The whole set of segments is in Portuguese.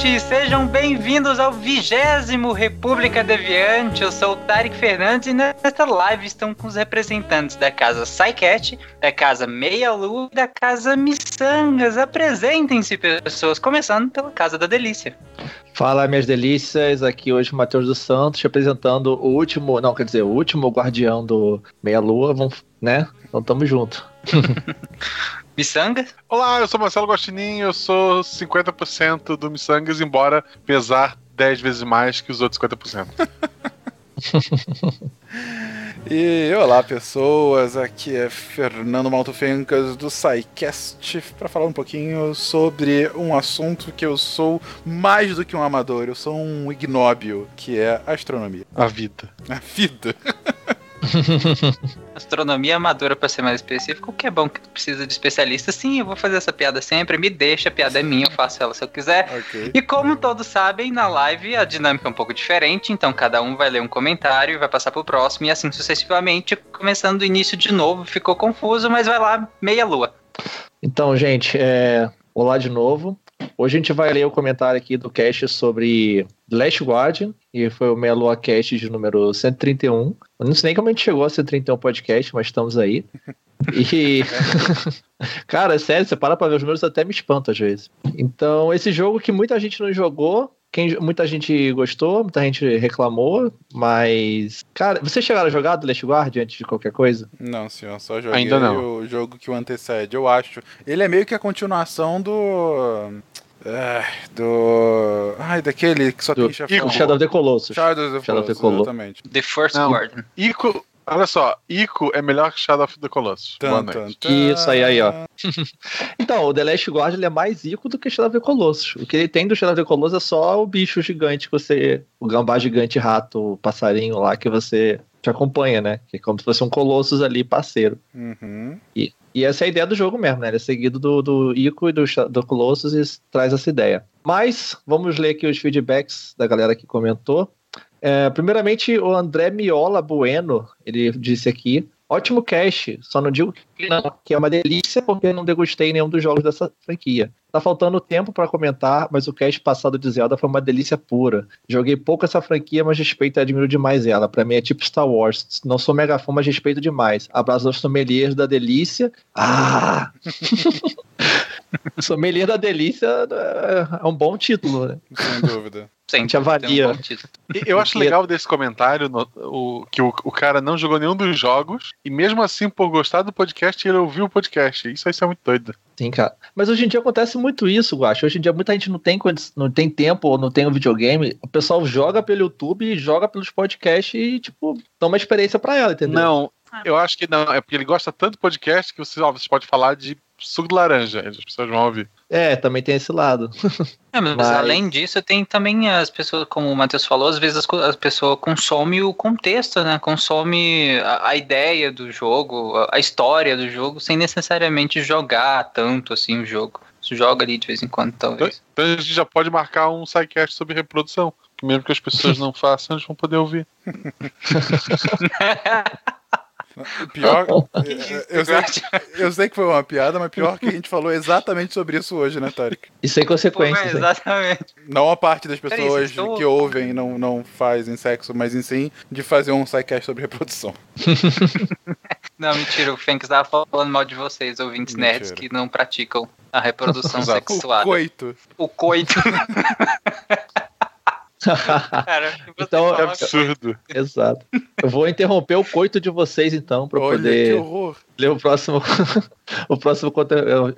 Ouvintes, sejam bem-vindos ao vigésimo República Deviante. Eu sou o Tarek Fernandes e nesta live estão com os representantes da casa Psycat, da casa Meia Lua e da casa Missangas. Apresentem-se, pessoas, começando pela Casa da Delícia. Fala, minhas delícias. Aqui hoje o Matheus dos Santos, representando o último, não, quer dizer, o último guardião do Meia Lua, vamos, né? Então tamo junto. Missanga? Olá, eu sou Marcelo Guaxinim, eu sou 50% do Missangas, embora pesar 10 vezes mais que os outros 50%. E olá pessoas, aqui é Fernando Malto Fencas do SciCast para falar um pouquinho sobre um assunto que eu sou mais do que um amador, eu sou um ignóbio, que é a astronomia. A vida. A vida. Astronomia amadora, pra ser mais específico, o que é bom que precisa de especialista. Sim, eu vou fazer essa piada sempre, me deixa, a piada é minha, eu faço ela se eu quiser. Ok. E como todos sabem, na live a dinâmica é um pouco diferente, então cada um vai ler um comentário e vai passar pro próximo, e assim sucessivamente, começando do início de novo, ficou confuso, mas vai lá, meia lua. Então, gente, é... olá de novo. Hoje a gente vai ler o comentário aqui do cast sobre The Last Guardian, e foi o Meia Cast de número 131. Eu não sei nem como a gente chegou a 131 podcast, mas estamos aí. E. Cara, é sério, você para pra ver os números até me espanta às vezes. Então, esse jogo que muita gente não jogou, quem, muita gente gostou, muita gente reclamou, mas. Cara, vocês chegaram a jogar The Last Guardian antes de qualquer coisa? Não, senhor, só joguei Ainda não. o jogo que o antecede, eu acho. Ele é meio que a continuação do. ah, do. Ai, daquele que só Do- tem chefão. Shadow of the Colossus. Shadows of Shadow of the Colossus, Colossus. exatamente. The First. Guardian. Ico, olha só, Ico é melhor que Shadow of the Colossus. Boa Tan, noite. tan, tan. Isso, aí, aí, ó. Então, o The Last Guard ele é mais ico do que Shadow of the Colossus. O que ele tem do Shadow of the Colossus é só o bicho gigante que você. O gambá gigante rato, o passarinho lá que você te acompanha, né? Que é como se fosse um Colossus ali, parceiro. Uhum. E essa é a ideia do jogo mesmo, né? Ele é seguido do, do Ico e do, do Colossus e traz essa ideia. Mas, vamos ler aqui os feedbacks da galera que comentou. É, primeiramente, o André Miola Bueno, ele disse aqui, ótimo cast, só não digo que não, que é uma delícia porque não degustei nenhum dos jogos dessa franquia. Tá faltando tempo pra comentar, mas o cast passado de Zelda foi uma delícia pura. Joguei pouco essa franquia, mas respeito e admiro demais ela. Pra mim é tipo Star Wars. Não sou mega fã, mas respeito demais. Abraço aos sommeliers da delícia. Ah! Sommelier da delícia é um bom título, né? Sem dúvida. Sim, gente avalia. um bom título. Eu acho legal desse comentário no- o, que o, o cara não jogou nenhum dos jogos e mesmo assim, por gostar do podcast, ele ouviu o podcast. Isso aí é muito doido. Sim, cara. Mas hoje em dia acontece muito isso, Guacho. Hoje em dia muita gente não tem, não tem tempo ou não tem um videogame. O pessoal joga pelo YouTube e joga pelos podcasts e, tipo, dá uma experiência pra ela, entendeu? Não, eu acho que não. É porque ele gosta tanto do podcast que você, ó, você pode falar de suco de laranja. As pessoas vão ouvir. É, também tem esse lado. É, mas, Mas- além disso, tem também as pessoas, como o Matheus falou, às vezes as co- a pessoa consome o contexto, né? Consome a, a ideia do jogo, a, a história do jogo, sem necessariamente jogar tanto assim o jogo. Você joga ali de vez em quando, Então, talvez. então a gente já pode marcar um sidecast sobre reprodução. Que mesmo que as pessoas não façam, eles vão poder ouvir. Pior. eu, eu sei, eu sei que foi uma piada, mas pior que a gente falou exatamente sobre isso hoje, né, Tarek? E sem Pô, consequências. é, hein? exatamente. Não a parte das pessoas estão- que ouvem e não, não fazem sexo, mas em sim de fazer um sidecast sobre reprodução. Não, mentira, o Fênix tava falando mal de vocês, ouvintes Mentira. nerds que não praticam a reprodução Exato. O coito. O coito. Cara, Então, Que coloca- absurdo. Exato. Eu vou interromper o coito de vocês, então, para poder ler o próximo. o próximo conteúdo.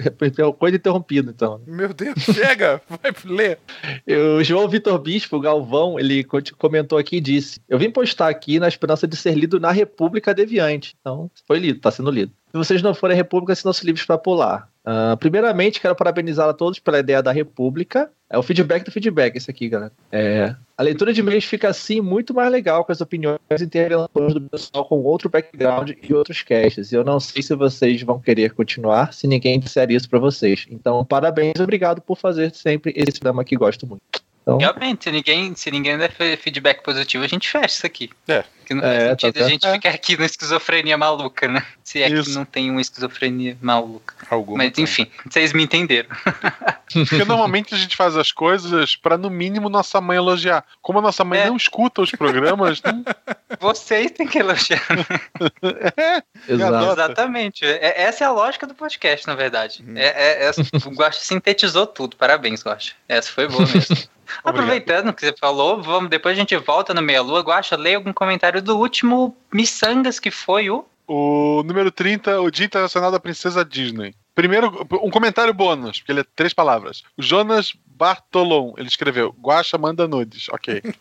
O coito interrompido, então. Meu Deus, chega! Vai ler. O João Vitor Bispo, Galvão, ele co- comentou aqui e disse: Eu vim postar aqui na esperança de ser lido na República Deviante. Então, foi lido, está sendo lido. Se vocês não forem República, sintam-se livres para pular. Ah, primeiramente, quero parabenizar a todos pela ideia da República. É o feedback do feedback, esse aqui, galera. É, a leitura de e-mails fica assim muito mais legal com as opiniões e intervenções do pessoal com outro background e outros casts. E eu não sei se vocês vão querer continuar se ninguém disser isso para vocês. Então, parabéns e obrigado por fazer sempre esse programa que gosto muito. Então, Realmente, se ninguém, se ninguém der fe- feedback positivo, a gente fecha isso aqui. É. Porque não É, faz tá sentido a certo. gente É. ficar aqui na esquizofrenia maluca, né? Se é que Isso. não tem uma esquizofrenia maluca. Alguma Mas tem. enfim, vocês me entenderam. Porque normalmente a gente faz as coisas pra, no mínimo, nossa mãe elogiar. Como a nossa mãe É. não escuta os programas, não- Vocês têm que elogiar. exato. Nota. Exatamente. É- essa é a lógica do podcast, na verdade. Uhum. É, é, é- o sintetizou tudo. Parabéns, Guaxa. Essa foi boa mesmo. Aproveitando que você falou, vamos, depois a gente volta no Meia Lua. Guaxa, leia algum comentário do último Missangas, que foi o. O número 30, o Dia Internacional da Princesa Disney. Primeiro, um comentário bônus, porque ele é três palavras. O Jonas Bartolom, ele escreveu, Guacha manda nudes. Ok.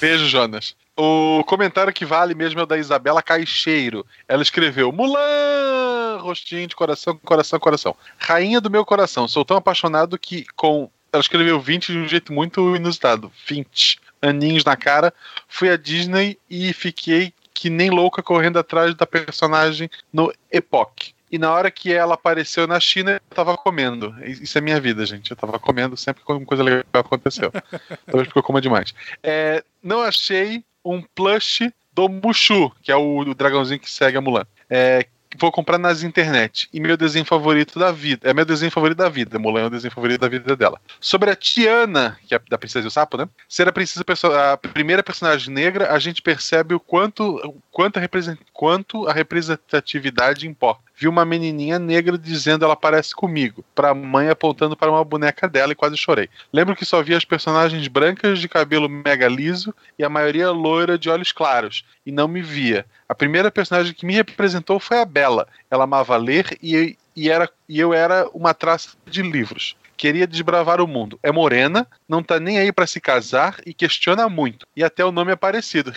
Beijo, Jonas. O comentário que vale mesmo é o da Isabela Caixeiro. Ela escreveu: Mulan! Rostinho de coração, coração, coração. Rainha do meu coração. Sou tão apaixonado que com. Ela escreveu 20 de um jeito muito inusitado. 20 aninhos na cara. Fui à Disney e fiquei que nem louca correndo atrás da personagem no Epoch. E na hora que ela apareceu na China, eu tava comendo. Isso é minha vida, gente. Eu tava comendo sempre que alguma coisa legal aconteceu. Talvez porque eu coma demais. É, não achei um plush do Mushu, que é o, o dragãozinho que segue a Mulan. É, vou comprar nas internet. E meu desenho favorito da vida. É meu desenho favorito da vida. Mulan é o desenho favorito da vida dela. Sobre a Tiana, que é da Princesa e o Sapo, né? Ser a, princesa, a primeira personagem negra, a gente percebe o quanto, o quanto, a, represent- quanto a representatividade importa. Vi uma menininha negra dizendo ela parece comigo, pra mãe apontando para uma boneca dela e quase chorei. Lembro que só vi as personagens brancas de cabelo mega liso e a maioria loira de olhos claros, e não me via. A primeira personagem que me representou foi a Bela. Ela amava ler e, e, era, e eu era uma traça de livros. Queria desbravar o mundo. É morena, não tá nem aí pra se casar e questiona muito. E até o nome é parecido.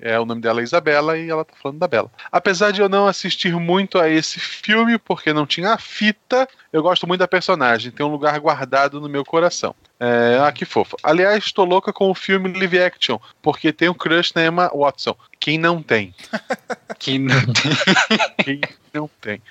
é o nome dela é Isabela e ela tá falando da Bela. Apesar de eu não assistir muito a esse filme porque não tinha a fita, eu gosto muito da personagem. Tem um lugar guardado no meu coração. É, ah, que fofo. Aliás, estou louca com o filme live action, porque tem um crush na Emma Watson. Quem não tem? Que não tem. Quem não tem?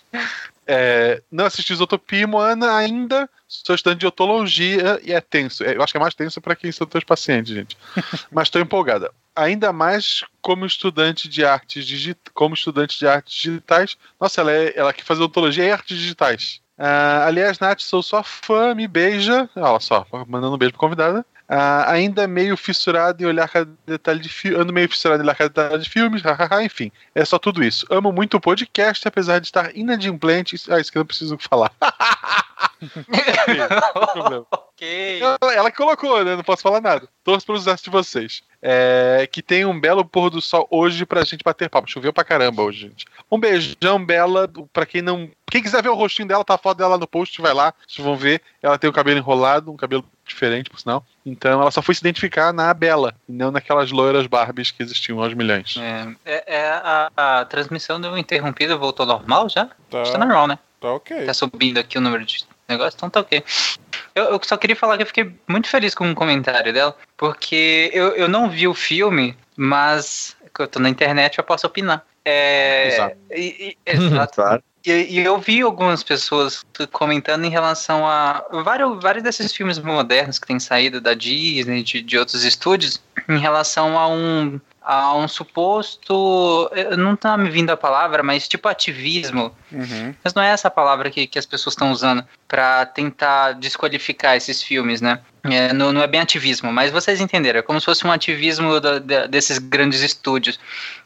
É, não assisti Isotopia e Moana ainda. Sou estudante de otologia e é tenso. É, Eu acho que é mais tenso para quem são teus pacientes, gente. Mas estou empolgada. Ainda mais como estudante de artes digitais. Como estudante de artes digitais. Nossa, ela, é, ela que faz odontologia e artes digitais. Ah, aliás, Nath, sou sua fã, me beija. Olha só, mandando um beijo pra convidada. Ah, ainda meio fissurado em olhar cada detalhe de filme. Ando meio fissurado em olhar cada detalhe de filmes, enfim. É só tudo isso. Amo muito o podcast, apesar de estar inadimplente. Ah, isso que eu não preciso falar. Não tem problema. ok. Ela, ela que colocou, né? Não posso falar nada. Torço pelos sucesso de vocês. É, que tem um belo pôr do sol hoje pra gente bater papo. Choveu pra caramba hoje, gente. Um beijão, Bela. Pra quem não. Quem quiser ver o rostinho dela, tá a foto dela no post, vai lá. Vocês vão ver. Ela tem o cabelo enrolado, um cabelo diferente, por sinal. Então ela só foi se identificar na Bela, e não naquelas loiras Barbies que existiam aos milhões. É, é- é a, a transmissão deu interrompida, voltou normal já? Tá, Está normal, né? tá ok. Tá subindo aqui o número de negócio, então tá ok. Eu, eu só queria falar que eu fiquei muito feliz com o comentário dela, porque eu, eu não vi o filme, mas eu tô na internet eu posso opinar. É, Exato. e- e- exato. Claro. E, e eu vi algumas pessoas comentando em relação a vários, vários desses filmes modernos que têm saído da Disney, de, de outros estúdios, em relação a um, a um suposto. eu- Não tá me vindo a palavra, mas tipo ativismo. Uhum. Mas não é essa palavra que, que as pessoas estão usando pra tentar desqualificar esses filmes, né? É, não, não, é bem ativismo, mas vocês entenderam. É como se fosse um ativismo da, da, desses grandes estúdios.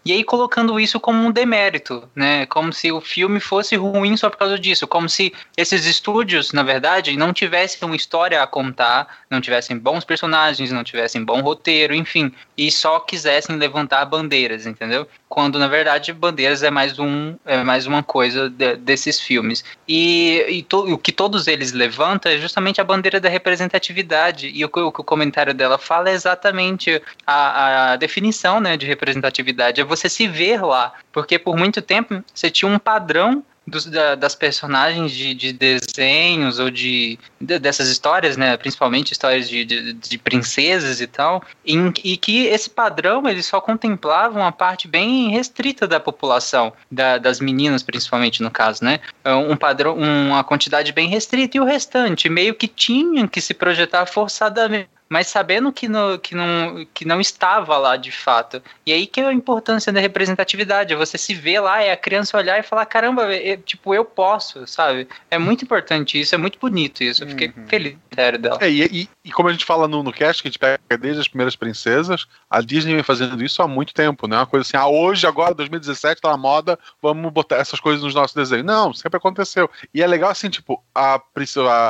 E aí colocando isso como um demérito, né? Como se o filme fosse ruim só por causa disso. Como se esses estúdios, na verdade, não tivessem uma história a contar, não tivessem bons personagens, não tivessem bom roteiro, enfim. E só quisessem levantar bandeiras, entendeu? Quando, na verdade, bandeiras é mais, um, é mais uma coisa de, desses filmes. E, e to, o que todos eles levantam é justamente a bandeira da representatividade e o que o, comentário dela fala é exatamente a, a definição né, de representatividade, é você se ver lá, porque por muito tempo você tinha um padrão dos, da, das personagens de, de, desenhos ou de, de, dessas histórias, né, principalmente histórias de, de, de princesas e tal, em, e que esse padrão eles só contemplavam uma parte bem restrita da população, da, das meninas principalmente no caso, né, um padrão, uma quantidade bem restrita. E o restante meio que tinha que se projetar forçadamente mas sabendo que, no, que, não, que não estava lá de fato. E aí que é a importância da representatividade, é você se ver lá, é a criança olhar e falar, caramba, é, tipo, eu posso, sabe? É muito importante isso, é muito bonito isso. Eu fiquei uhum. feliz dela. É, e, e, e, como a gente fala no, no cast, que a gente pega desde as primeiras princesas, a Disney vem fazendo isso há muito tempo, né? Uma coisa assim, ah, hoje, agora, 2017, tá na moda, vamos botar essas coisas nos nossos desenhos. Não, sempre aconteceu. E é legal assim, tipo, a,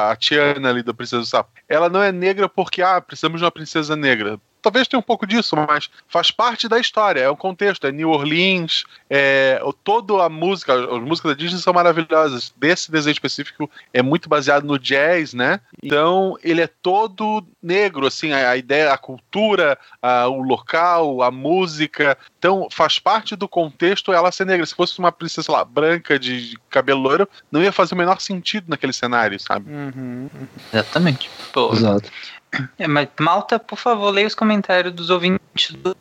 a Tiana ali da Princesa do Sapo, ela não é negra porque, ah, precisamos de uma princesa negra talvez tenha um pouco disso, mas faz parte da história, é um contexto, é New Orleans, é, toda a música, as músicas da Disney são maravilhosas. Desse desenho específico é muito baseado no jazz, né? Então ele é todo negro, assim, a, a ideia, a cultura, a, o local, a música. Então faz parte do contexto ela ser negra. Se fosse uma princesa lá, branca de, de cabelo loiro, não ia fazer o menor sentido naquele cenário, sabe? Uhum. Exatamente. Pô. Exato. É, mas Malta, por favor, leia os comentários dos ouvintes do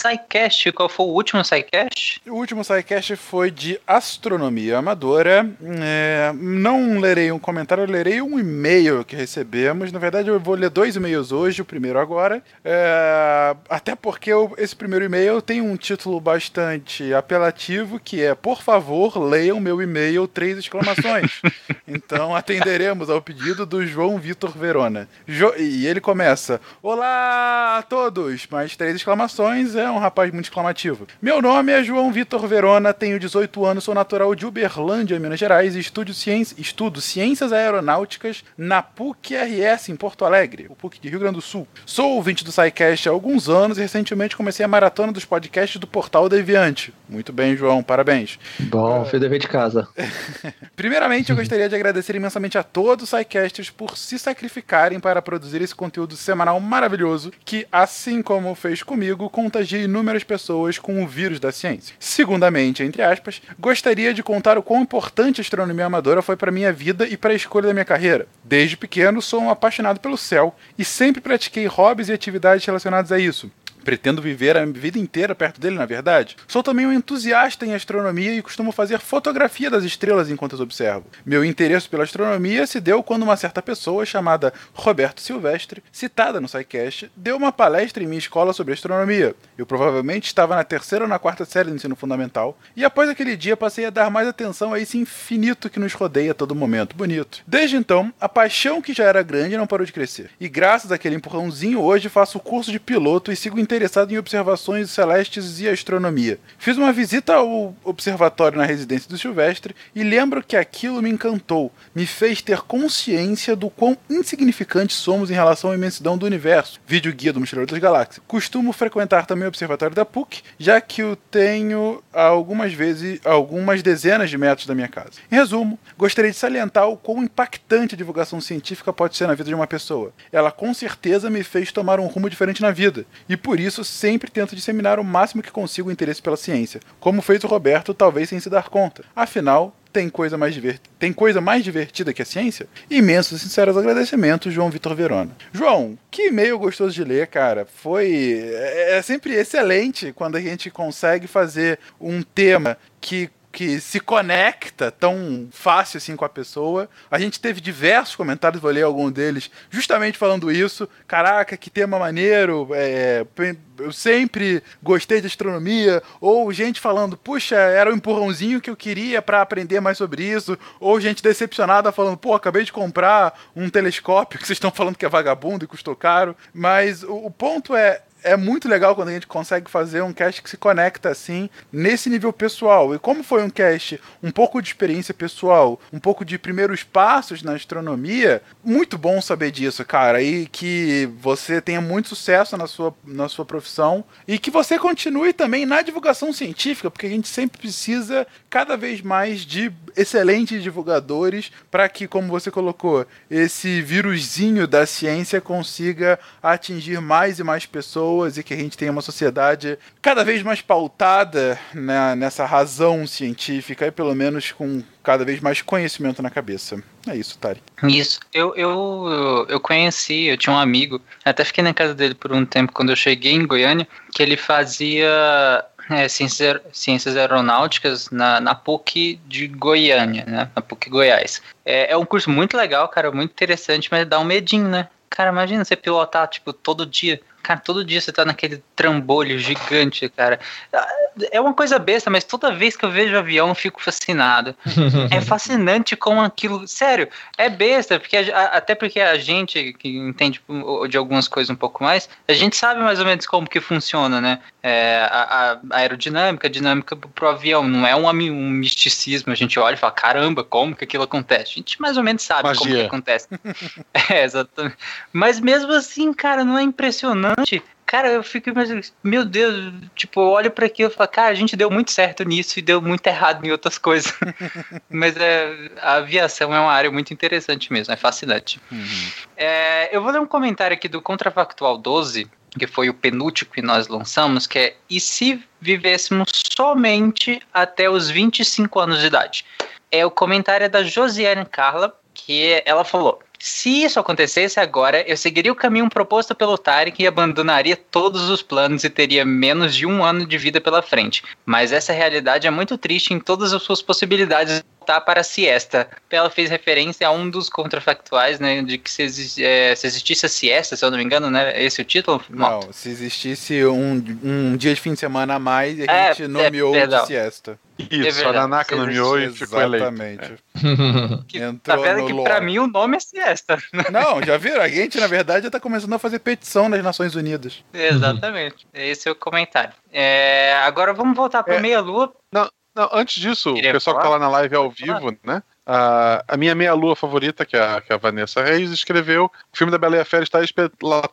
SciCast, qual foi o último SciCast? O último SciCast foi de astronomia amadora. É, não lerei um comentário, eu lerei um e-mail que recebemos. Na verdade, eu vou ler dois e-mails hoje, o primeiro agora. É, até porque eu, esse primeiro e-mail tem um título bastante apelativo, que é Por favor, leiam meu e-mail, três exclamações. então atenderemos ao pedido do João Vitor Verona. Jo e ele começa: Olá a todos! Mais três exclamações é um rapaz muito exclamativo. Meu nome é João Vitor Verona, tenho 18 anos, sou natural de Uberlândia, Minas Gerais, e estudo, ciência, estudo Ciências Aeronáuticas na PUC-RS em Porto Alegre, o PUC de Rio Grande do Sul. Sou ouvinte do SciCast há alguns anos e recentemente comecei a maratona dos podcasts do Portal Deviante. Muito bem, João, parabéns. Bom, fez dever de casa. Primeiramente, eu gostaria de agradecer imensamente a todos os SciCasters por se sacrificarem para produzir esse conteúdo semanal maravilhoso que, assim como fez comigo, contagia inúmeras pessoas com o vírus da ciência. Segundamente, entre aspas, gostaria de contar o quão importante a astronomia amadora foi para minha vida e para a escolha da minha carreira. Desde pequeno, sou um apaixonado pelo céu e sempre pratiquei hobbies e atividades relacionados a isso. Pretendo viver a vida inteira perto dele, na verdade. Sou também um entusiasta em astronomia e costumo fazer fotografia das estrelas enquanto as observo. Meu interesse pela astronomia se deu quando uma certa pessoa chamada Roberto Silvestre, citada no SciCast, deu uma palestra em minha escola sobre astronomia. Eu provavelmente estava na terceira ou na quarta série do ensino fundamental, e após aquele dia passei a dar mais atenção a esse infinito que nos rodeia a todo momento. Bonito. Desde então, a paixão que já era grande não parou de crescer. E graças àquele empurrãozinho, hoje faço o curso de piloto e sigo interessado em observações celestes e astronomia. Fiz uma visita ao observatório na residência do Silvestre e lembro que aquilo me encantou, me fez ter consciência do quão insignificantes somos em relação à imensidão do universo. Vídeo guia do Mochileiro das Galáxias. Costumo frequentar também o observatório da PUC, já que o tenho algumas vezes, algumas dezenas de metros da minha casa. Em resumo, gostaria de salientar o quão impactante a divulgação científica pode ser na vida de uma pessoa. Ela com certeza me fez tomar um rumo diferente na vida, e por isso sempre tento disseminar o máximo que consigo o interesse pela ciência, como fez o Roberto, talvez sem se dar conta. Afinal, tem coisa mais, divert... tem coisa mais divertida que a ciência? Imensos e sinceros agradecimentos, João Vitor Verona. João, que e-mail gostoso de ler, cara. Foi. É, é sempre excelente quando a gente consegue fazer um tema que que se conecta tão fácil assim com a pessoa. A gente teve diversos comentários, vou ler algum deles, justamente falando isso. Caraca, que tema maneiro! É, eu sempre gostei de astronomia. Ou gente falando, puxa, era o um empurrãozinho que eu queria para aprender mais sobre isso. Ou gente decepcionada falando, pô, acabei de comprar um telescópio que vocês estão falando que é vagabundo e custou caro. Mas o, o ponto é, é muito legal quando a gente consegue fazer um cast que se conecta assim, nesse nível pessoal. E como foi um cast um pouco de experiência pessoal, um pouco de primeiros passos na astronomia, muito bom saber disso, cara. E que você tenha muito sucesso na sua, na sua profissão e que você continue também na divulgação científica, porque a gente sempre precisa cada vez mais de excelentes divulgadores para que, como você colocou, esse vírusinho da ciência consiga atingir mais e mais pessoas pessoas e que a gente tenha uma sociedade cada vez mais pautada né, nessa razão científica e pelo menos com cada vez mais conhecimento na cabeça. É isso, Tari. Isso. Eu, eu, eu conheci, eu tinha um amigo, até fiquei na casa dele por um tempo quando eu cheguei em Goiânia, que ele fazia é, ciências, ciências aeronáuticas na, na PUC de Goiânia, né? Na PUC Goiás. É, é um curso muito legal, cara, muito interessante, mas dá um medinho, né? Cara, imagina você pilotar, tipo, todo dia Cara, todo dia você tá naquele trambolho gigante, cara. É uma coisa besta, mas toda vez que eu vejo avião eu fico fascinado. é fascinante como aquilo. Sério, é besta, porque a, até porque a gente que entende de algumas coisas um pouco mais, a gente sabe mais ou menos como que funciona, né? É, a, a, aerodinâmica, a dinâmica pro avião. Não é um, um misticismo. A gente olha e fala, caramba, como que aquilo acontece? A gente mais ou menos sabe Magia. como que acontece. é, exatamente. Mas mesmo assim, cara, não é impressionante impressionante. Cara, eu fico imaginando, meu Deus, tipo, eu olho para aquilo e falo, cara, a gente deu muito certo nisso e deu muito errado em outras coisas. Mas é, a aviação é uma área muito interessante mesmo, é fascinante. Uhum. É, eu vou ler um comentário aqui do Contrafactual 12, que foi o penúltimo que nós lançamos, que é: e se vivêssemos somente até os 25 anos de idade? É o comentário da Josiane Carla, que ela falou: se isso acontecesse agora, eu seguiria o caminho proposto pelo Tarek e abandonaria todos os planos e teria menos de um ano de vida pela frente. Mas essa realidade é muito triste em todas as suas possibilidades voltar para a siesta. Ela fez referência a um dos contrafactuais, né, de que se, exi é, se, existisse a siesta, se eu não me engano, né, esse é o título? Não, se existisse um, um dia de fim de semana a mais, a é, gente nomeou é, de siesta. Isso, é a Nanaka nomeou e ficou eleito. Exatamente. É. tá vendo que lore. pra mim o nome é siesta. Não, já viram? A gente, na verdade, já tá começando a fazer petição nas Nações Unidas. Exatamente. Esse é o comentário. É, agora vamos voltar para é, Meia-Lua. Não, não, antes disso, Queria o pessoal falar? que tá lá na live ao vivo, né? A, a minha meia-lua favorita, que é, a, que é a Vanessa Reis, escreveu: o filme da Bela e a Fera está espe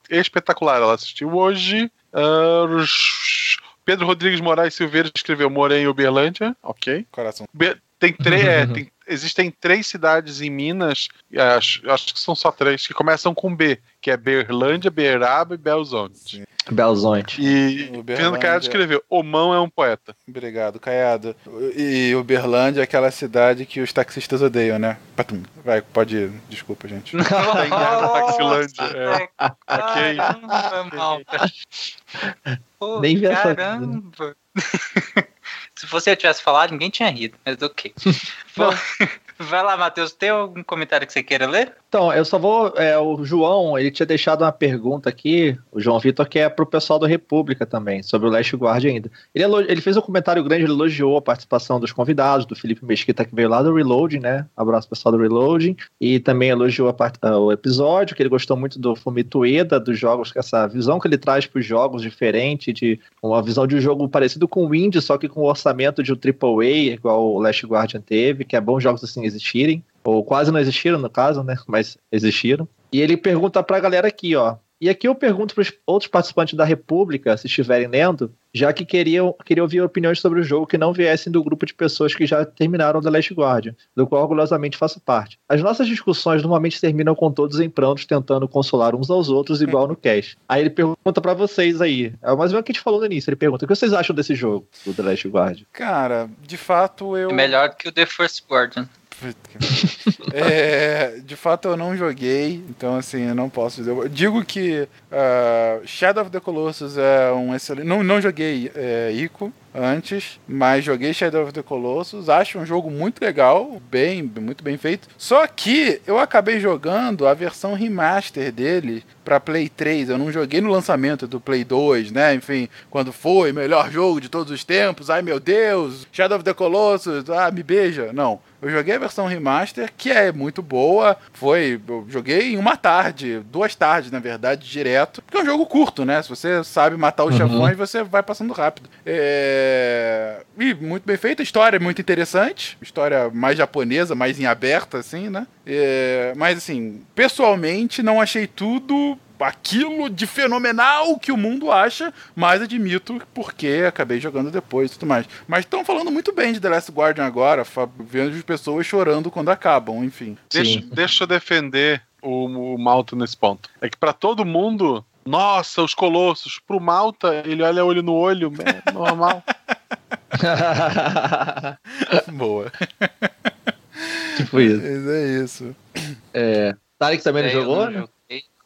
espetacular. Ela assistiu hoje. Uh, Pedro Rodrigues Moraes Silveira escreveu Morei em Uberlândia. Ok. Coração. Be tem três. é, tem, existem três cidades em Minas, acho, acho que são só três, que começam com B, que é Berlândia, Beraba e Belzonte. Belzonte. E Fernando Caiado escreveu: Omão é um poeta. Obrigado, Caiado. E Uberlândia é aquela cidade que os taxistas odeiam, né? Patum. Vai, pode ir. Desculpa, gente. Não, tem Taxilândia. É. ok. Pô, Nem vi Caramba. Se você tivesse falado, ninguém tinha rido, mas ok. Bom, vai lá, Matheus, tem algum comentário que você queira ler? Então, eu só vou. É, o João, ele tinha deixado uma pergunta aqui, o João Vitor, que é pro pessoal da República também, sobre o Last Guard ainda. Ele, ele fez um comentário grande, ele elogiou a participação dos convidados, do Felipe Mesquita, que veio lá do Reloading, né? Abraço pessoal do Reloading. E também elogiou part... O episódio, que ele gostou muito do Fumito Ueda, dos jogos, essa visão que ele traz para os jogos diferente, de uma visão de um jogo parecido com o Indie, só que com o orçamento de um AAA, igual o Last Guardian teve, que é bom jogos assim existirem ou quase não existiram no caso, né? Mas existiram. E ele pergunta para a galera aqui, ó. E aqui eu pergunto para os outros participantes da República, se estiverem lendo, já que queriam, queriam ouvir opiniões sobre o jogo que não viessem do grupo de pessoas que já terminaram The Last Guardian, do qual orgulhosamente faço parte. As nossas discussões normalmente terminam com todos em prantos tentando consolar uns aos outros, igual no cast. Aí ele pergunta para vocês aí, é mais ou menos o que a gente falou no início, ele pergunta, o que vocês acham desse jogo, do The Last Guardian? Cara, de fato eu... É melhor que o The First Guardian É, de fato, eu não joguei, então assim, eu não posso dizer. Digo que uh, Shadow of the Colossus é um excelente. Não, não joguei é, Ico antes, mas joguei Shadow of the Colossus. Acho um jogo muito legal, bem, muito bem feito. Só que eu acabei jogando a versão remaster dele para Play 3. Eu não joguei no lançamento do Play 2, né? Enfim, quando foi melhor jogo de todos os tempos. Ai meu Deus, Shadow of the Colossus, ah, me beija. Não. Eu joguei a versão remaster, que é muito boa. Foi. Eu joguei em uma tarde, duas tardes, na verdade, direto. Porque é um jogo curto, né? Se você sabe matar os uhum. chefões, você vai passando rápido. É... E muito bem feito, a história é muito interessante. História mais japonesa, mais em aberta, assim, né? É... Mas assim, pessoalmente, não achei tudo aquilo de fenomenal que o mundo acha, mas admito porque acabei jogando depois e tudo mais. Mas estão falando muito bem de The Last Guardian agora, vendo as pessoas chorando quando acabam, enfim. Deixa, deixa eu defender o, o Malta nesse ponto. É que para todo mundo, nossa, os colossos. Pro Malta, ele olha olho no olho, é normal. Boa. Tipo isso. Mas é isso. É. Tarek também não é, jogou? Não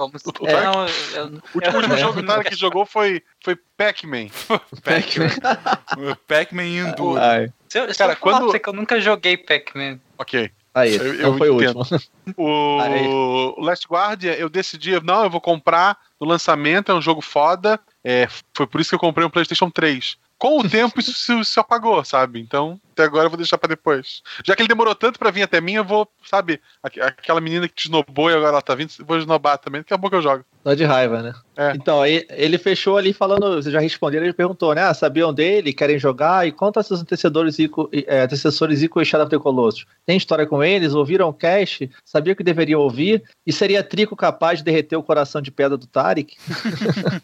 como se... é, não, eu, o último jogo que que jogou foi, foi Pac-Man. Pac-Man. Pac-Man Enduro. Se eu, se Cara, eu quando... que eu nunca joguei Pac-Man. Ok. Aí, eu, eu foi entendo. o último. O Last Guardian, eu decidi, não, eu vou comprar no lançamento, é um jogo foda. É, foi por isso que eu comprei um PlayStation 3. Com o tempo, isso se, se apagou, sabe? Então, até agora eu vou deixar para depois. Já que ele demorou tanto para vir até mim, eu vou, sabe, aquela menina que te snobou e agora ela tá vindo, vou esnobar também, daqui a pouco eu jogo. Tá de raiva, né? É. Então, aí ele fechou ali falando, você já respondeu, ele perguntou, né? Ah, sabiam dele, querem jogar, e quanto a seus antecessores Ico, é, antecessores Ico e Shadow of the Colossus? Tem história com eles? Ouviram o cast? Sabia que deveriam ouvir? E seria Trico capaz de derreter o coração de pedra do Tarek?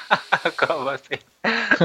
Como assim?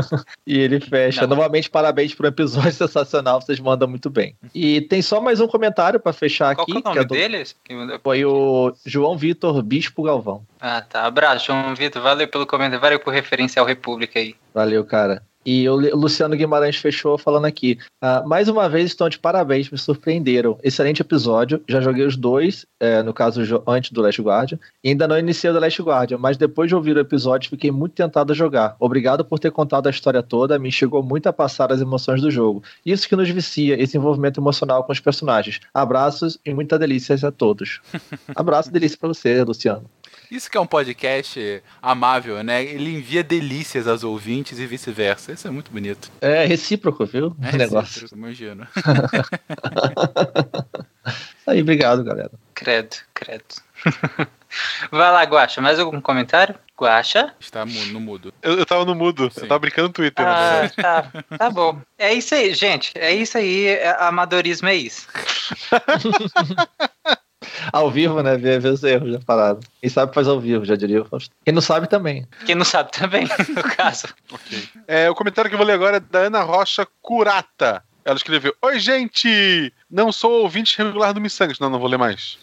e ele fecha. Não. Novamente, parabéns por um episódio sensacional, vocês mandam muito bem. E tem só mais um comentário para fechar Qual aqui. Qual é o nome é deles? Foi o João Vitor Bispo Galvão. Ah, tá. Abraço, João Vitor. Valeu pelo comentário. Valeu por referenciar o República aí. Valeu, cara. E o Luciano Guimarães fechou falando aqui. Uh, mais uma vez estão de parabéns, me surpreenderam. Excelente episódio. Já joguei os dois, é, no caso antes do Last Guardian. E ainda não iniciei o Last Guardian, mas depois de ouvir o episódio fiquei muito tentado a jogar. Obrigado por ter contado a história toda, me chegou muito a passar as emoções do jogo. Isso que nos vicia, esse envolvimento emocional com os personagens. Abraços e muita delícia a todos. Abraço e delícia para você, Luciano. Isso que é um podcast amável, né? Ele envia delícias aos ouvintes e vice-versa. Isso é muito bonito. É recíproco, viu? É o negócio. Imagino. Aí, obrigado, galera. Credo, credo. Vai lá, Guacha, mais algum comentário? Guacha? Está no mudo. Eu, eu tava no mudo, Sim. eu tava brincando no Twitter, ah, Tá, tá bom. É isso aí, gente. É isso aí. É, amadorismo é isso. ao vivo, né? Ver, ver os erros já pararam. Quem sabe faz ao vivo, já diria. Quem não sabe também. Quem não sabe também, no caso. ok. É, o comentário que eu vou ler agora é da Ana Rocha Curata. Ela escreveu: Oi, gente! Não sou ouvinte regular do Missangas. Não, não vou ler mais.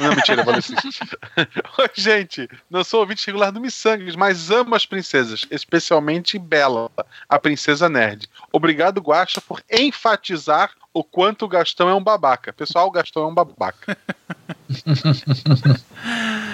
Não, mentira, sim. Oi, gente. Não sou ouvinte regular do Missangas, mas amo as princesas, especialmente Bela, a princesa nerd. Obrigado, Guaxa, por enfatizar o quanto o Gastão é um babaca. Pessoal, o Gastão é um babaca.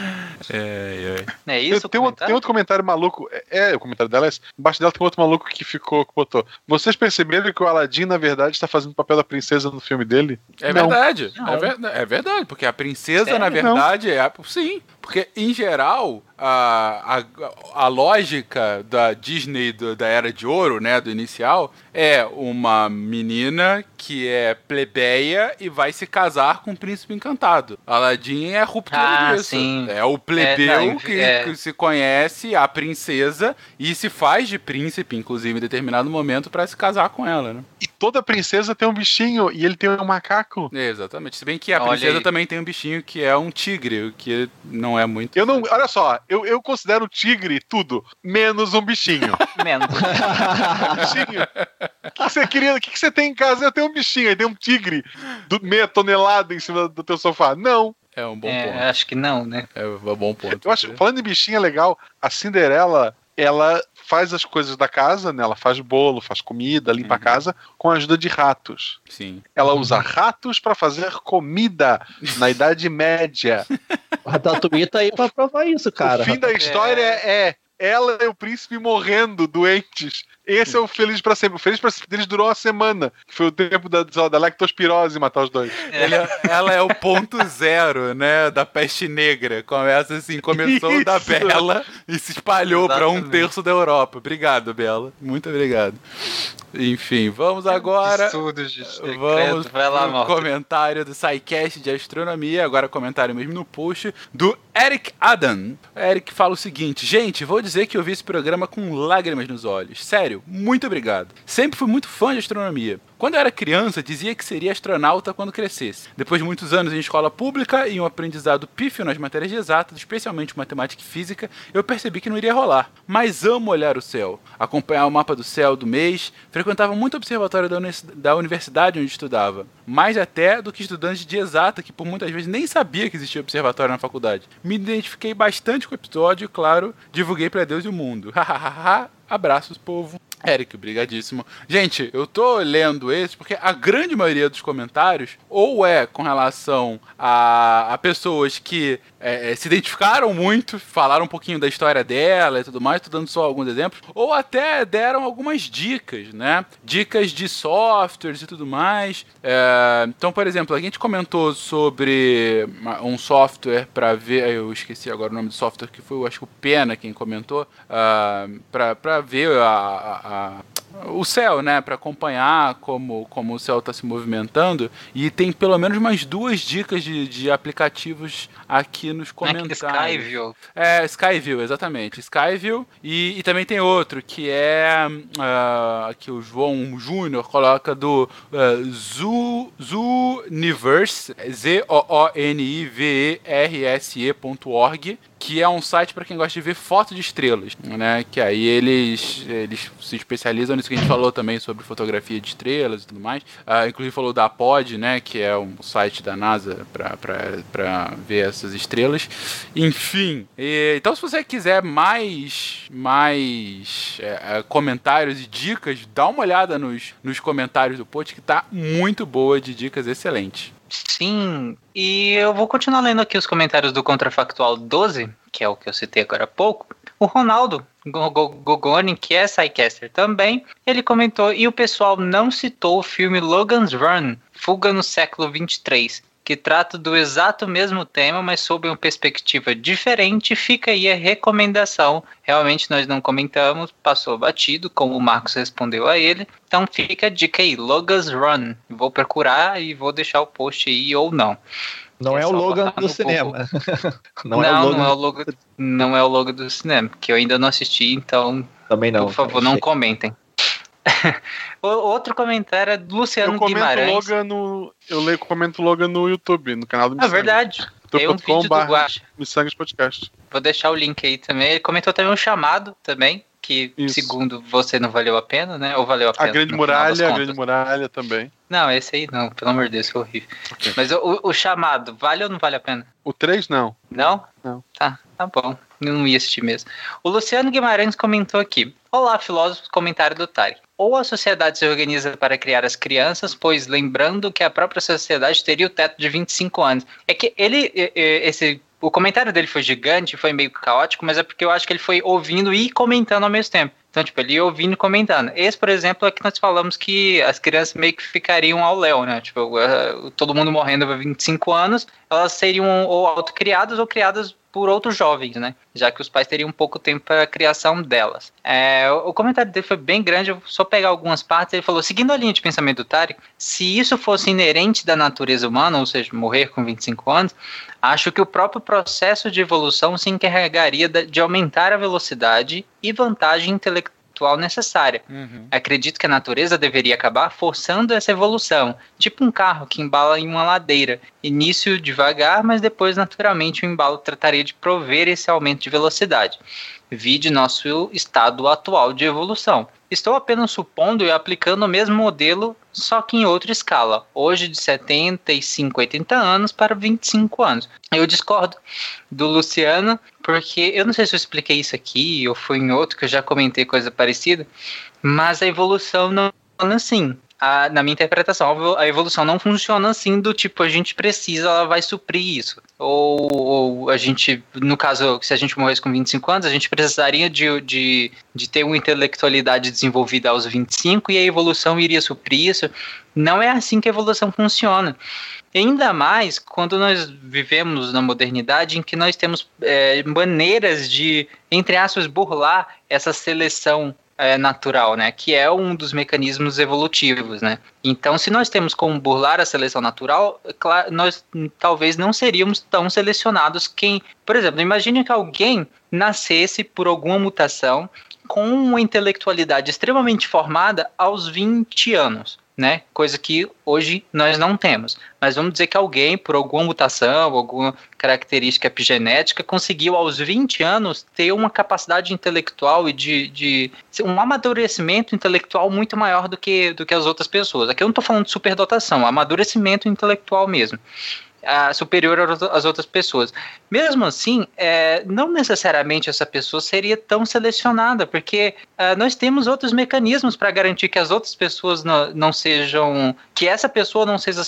É, é. é isso? Tem, tem, outro comentário maluco. É, é, o comentário dela é esse. Embaixo dela tem outro maluco que ficou, que botou. Vocês perceberam que o Aladdin, na verdade, está fazendo o papel da princesa no filme dele? É Não. verdade. É, ver, é, verdade, porque a princesa, Sério? na verdade, Não. é. Sim. Porque, em geral, a, a, a lógica da Disney do, da Era de Ouro, né, do inicial, é uma menina que é plebeia e vai se casar com o um príncipe encantado. Aladdin é a ruptura ah, disso. Sim. É o plebeu é, não, que, é... que, se conhece a princesa e se faz de príncipe, inclusive, em determinado momento, para se casar com ela, né? E toda princesa tem um bichinho e ele tem um macaco. É, exatamente. Se bem que a Olha princesa aí. também tem um bichinho que é um tigre, que não é muito. Eu não. Olha só, eu, eu considero tigre tudo, menos um bichinho. menos. bichinho. O que, você queria? O que, você tem em casa? Eu tenho um bichinho, aí tem um tigre do meia tonelada em cima do teu sofá. Não. É um bom é, ponto. Acho que não, né? É um bom ponto. Eu acho, falando em bichinho é legal, a Cinderela ela faz as coisas da casa, né? Ela faz bolo, faz comida, limpa a Uhum. casa com a ajuda de ratos. Sim. Ela usa ratos para fazer comida na Idade Média. A Tatooine tá aí pra provar isso, cara. o fim da história é ela e o príncipe morrendo, doentes. Esse é o Feliz pra Sempre. O Feliz pra Sempre deles durou uma semana, que foi o tempo da, da lactospirose matar os dois. Ele é- ela é o ponto zero, né, da peste negra. Começa assim, começou da Isso. Bela e se espalhou para um terço da Europa. Obrigado, Bela. Muito obrigado. Enfim, vamos agora. Absurdo, gente. Vamos vai lá, pro comentário do SciCast de Astronomia, agora comentário mesmo no post, do Eric Adam. Eric fala o seguinte, gente, vou dizer que eu vi esse programa com lágrimas nos olhos. Sério, muito obrigado. Sempre fui muito fã de astronomia. Quando eu era criança, dizia que seria astronauta quando crescesse. Depois de muitos anos em escola pública e um aprendizado pífio nas matérias exatas, especialmente matemática e física, eu percebi que não iria rolar. Mas amo olhar o céu, acompanhar o mapa do céu do mês, frequentava muito o observatório da, uni- da universidade onde estudava. Mais até do que estudantes de exata, que por muitas vezes nem sabia que existia observatório na faculdade. Me identifiquei bastante com o episódio claro, divulguei para Deus e o mundo. Abraços, povo. Eric, obrigadíssimo. Gente, eu tô lendo esse porque a grande maioria dos comentários ou é com relação a, a pessoas que é, é, se identificaram muito, falaram um pouquinho da história dela e tudo mais, tô dando só alguns exemplos, ou até deram algumas dicas, né? Dicas de softwares e tudo mais. É, então, por exemplo, a gente comentou sobre um software para ver, eu esqueci agora o nome do software que foi, eu acho que o Pena quem comentou, ah, pra para ver a- a- a- o céu, né, para acompanhar como, como o céu está se movimentando. E tem pelo menos umas duas dicas de, de aplicativos aqui nos é comentários. Skyview? É, Skyview, exatamente. Skyview. E, e também tem outro, que é. ah, que o João Júnior coloca do uh, Zoo, Zooniverse, Z-O-O-N-I-V-E-R-S-E.org, que é um site para quem gosta de ver foto de estrelas, né? Que aí eles, eles se especializam nisso que a gente falou também sobre fotografia de estrelas e tudo mais. Ah, inclusive falou da Pod, né? Que é um site da NASA para ver essas estrelas. Enfim, e- então se você quiser mais, mais é, é, comentários e dicas, dá uma olhada nos, nos comentários do post que tá muito boa de dicas excelentes. Sim, e eu vou continuar lendo aqui os comentários do Contrafactual 12, que é o que eu citei agora há pouco. O Ronaldo Go- Go- Gogoni, que é Psycaster também, ele comentou, e o pessoal não citou o filme Logan's Run, Fuga no século 23, que trata do exato mesmo tema, mas sob uma perspectiva diferente, fica aí a recomendação. Realmente nós não comentamos, passou batido, como o Marcos respondeu a ele. Então fica a dica aí, Logan's Run. Vou procurar e vou deixar o post aí ou não. Não é, É o Logan do cinema. Não, não, é o não, Logan. é o logo, não é o logo do cinema, que eu ainda não assisti, então, Também não. por favor, não comentem. Outro comentário é do Luciano Eu Guimarães. Logan no. Eu leio, comento Logan no YouTube, no canal do É Missangas. verdade. Tem um vídeo do Guacha. Missangas Podcast. Vou deixar o link aí também. Ele comentou também um chamado também, que Isso. segundo você não valeu a pena, né? Ou valeu a pena? A Grande Muralha, a? Grande Muralha também. Não, esse aí não, pelo amor de Deus, foi horrível. Mas o, o chamado, vale ou não vale a pena? O 3 não. Não? Não. Tá, tá bom. Eu não ia assistir mesmo. O Luciano Guimarães comentou aqui. Olá, filósofos, comentário do Tari. Ou a sociedade se organiza para criar as crianças, pois lembrando que a própria sociedade teria o teto de 25 anos. É que ele, esse, o comentário dele foi gigante, foi meio caótico, mas é porque eu acho que ele foi ouvindo e comentando ao mesmo tempo. Então, tipo, ele ia ouvindo e comentando. Esse, por exemplo, é que nós falamos que as crianças meio que ficariam ao léu, né? Tipo, eh, todo mundo morrendo há 25 anos, elas seriam ou autocriadas ou criadas por outros jovens, né? Já que os pais teriam pouco tempo para a criação delas. É, o comentário dele foi bem grande, eu só pegar algumas partes. Ele falou: seguindo a linha de pensamento do Tarek, se isso fosse inerente da natureza humana, ou seja, morrer com 25 anos, acho que o próprio processo de evolução se encarregaria de aumentar a velocidade e vantagem intelectual necessária. Acredito que a natureza deveria acabar forçando essa evolução, tipo um carro que embala em uma ladeira. Início devagar, mas depois naturalmente o embalo trataria de prover esse aumento de velocidade. Vide nosso estado atual de evolução. Estou apenas supondo e aplicando o mesmo modelo, só que em outra escala. Hoje de 75, 80 anos para 25 anos. Eu discordo do Luciano, porque eu não sei se eu expliquei isso aqui ou foi em outro que eu já comentei coisa parecida, mas a evolução não é assim a, na minha interpretação, a evolução não funciona assim do tipo, a gente precisa, ela vai suprir isso. Ou, ou, a gente, no caso, se a gente morresse com 25 anos, a gente precisaria de, de, de ter uma intelectualidade desenvolvida aos 25 e a evolução iria suprir isso. Não é assim que a evolução funciona. Ainda mais quando nós vivemos na modernidade em que nós temos é, maneiras de, entre aspas, burlar essa seleção é, natural, né? Que é um dos mecanismos evolutivos, né? Então, se nós temos como burlar a seleção natural, claro, nós talvez não seríamos tão selecionados quem, por exemplo, imagine que alguém nascesse por alguma mutação com uma intelectualidade extremamente formada aos 20 anos né? Coisa que hoje nós não temos. Mas vamos dizer que alguém, por alguma mutação, alguma característica epigenética, conseguiu aos 20 anos ter uma capacidade intelectual e de, de um amadurecimento intelectual muito maior do que, do que as outras pessoas. Aqui eu não estou falando de superdotação, amadurecimento intelectual mesmo superior às outras pessoas. Mesmo assim, é, não necessariamente essa pessoa seria tão selecionada, porque é, nós temos outros mecanismos para garantir que as outras pessoas não, não sejam. que essa pessoa não seja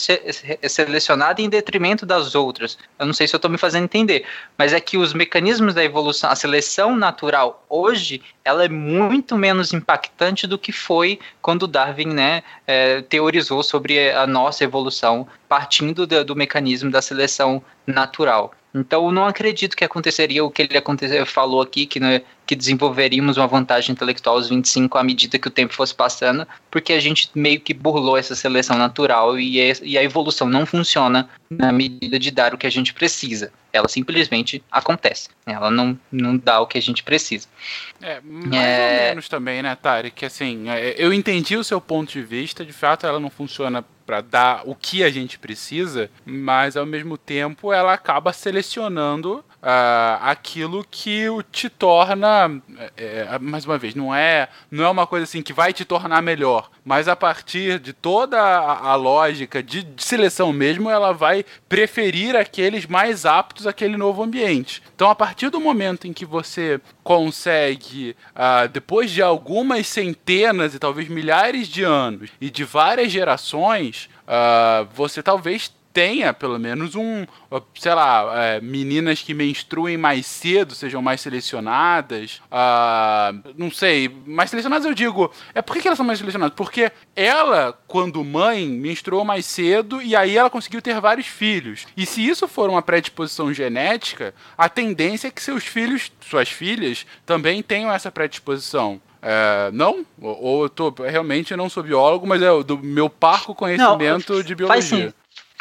selecionada em detrimento das outras. Eu não sei se eu estou me fazendo entender, mas é que os mecanismos da evolução, a seleção natural hoje, ela é muito menos impactante do que foi quando Darwin né, é, teorizou sobre a nossa evolução partindo do, do mecanismo da seleção natural. Então, eu não acredito que aconteceria o que ele falou aqui, que, né, que desenvolveríamos uma vantagem intelectual aos 25 à medida que o tempo fosse passando, porque a gente meio que burlou essa seleção natural e, e a evolução não funciona na medida de dar o que a gente precisa. Ela simplesmente acontece. Ela não, não dá o que a gente precisa. É, mais é... ou menos também, né, Tarek? Assim, é, eu entendi o seu ponto de vista, de fato ela não funciona para dar o que a gente precisa, mas ao mesmo tempo ela acaba selecionando uh, aquilo que o te torna, é, é, mais uma vez, não é, não é uma coisa assim que vai te tornar melhor, mas a partir de toda a, a lógica de, de, seleção mesmo, ela vai preferir aqueles mais aptos àquele novo ambiente. Então, a partir do momento em que você consegue, uh, depois de algumas centenas e talvez milhares de anos e de várias gerações, uh, você talvez tenha pelo menos um, sei lá, é, meninas que menstruem mais cedo sejam mais selecionadas. Uh, não sei, mais selecionadas eu digo. É por que, elas são mais selecionadas? Porque ela, quando mãe, menstruou mais cedo e aí ela conseguiu ter vários filhos. E se isso for uma predisposição genética, a tendência é que seus filhos, suas filhas, também tenham essa predisposição. É, não? Ou, ou eu tô, realmente não sou biólogo, mas é do meu parco conhecimento não, de biologia. Faz, sim.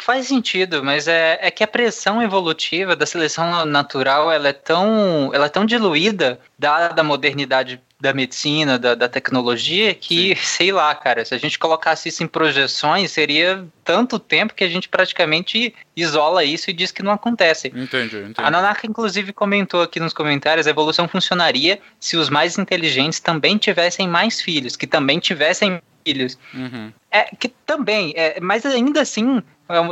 Faz sentido, mas é, é que a pressão evolutiva da seleção natural ela é tão, ela é tão diluída, dada a modernidade da medicina, da, da tecnologia, que, Sim. sei lá, cara, se a gente colocasse isso em projeções, seria tanto tempo que a gente praticamente isola isso e diz que não acontece. Entendi, entendi. A Nanaka, inclusive, comentou aqui nos comentários, a evolução funcionaria se os mais inteligentes também tivessem mais filhos, que também tivessem filhos. Uhum. É, que também, é, mas ainda assim,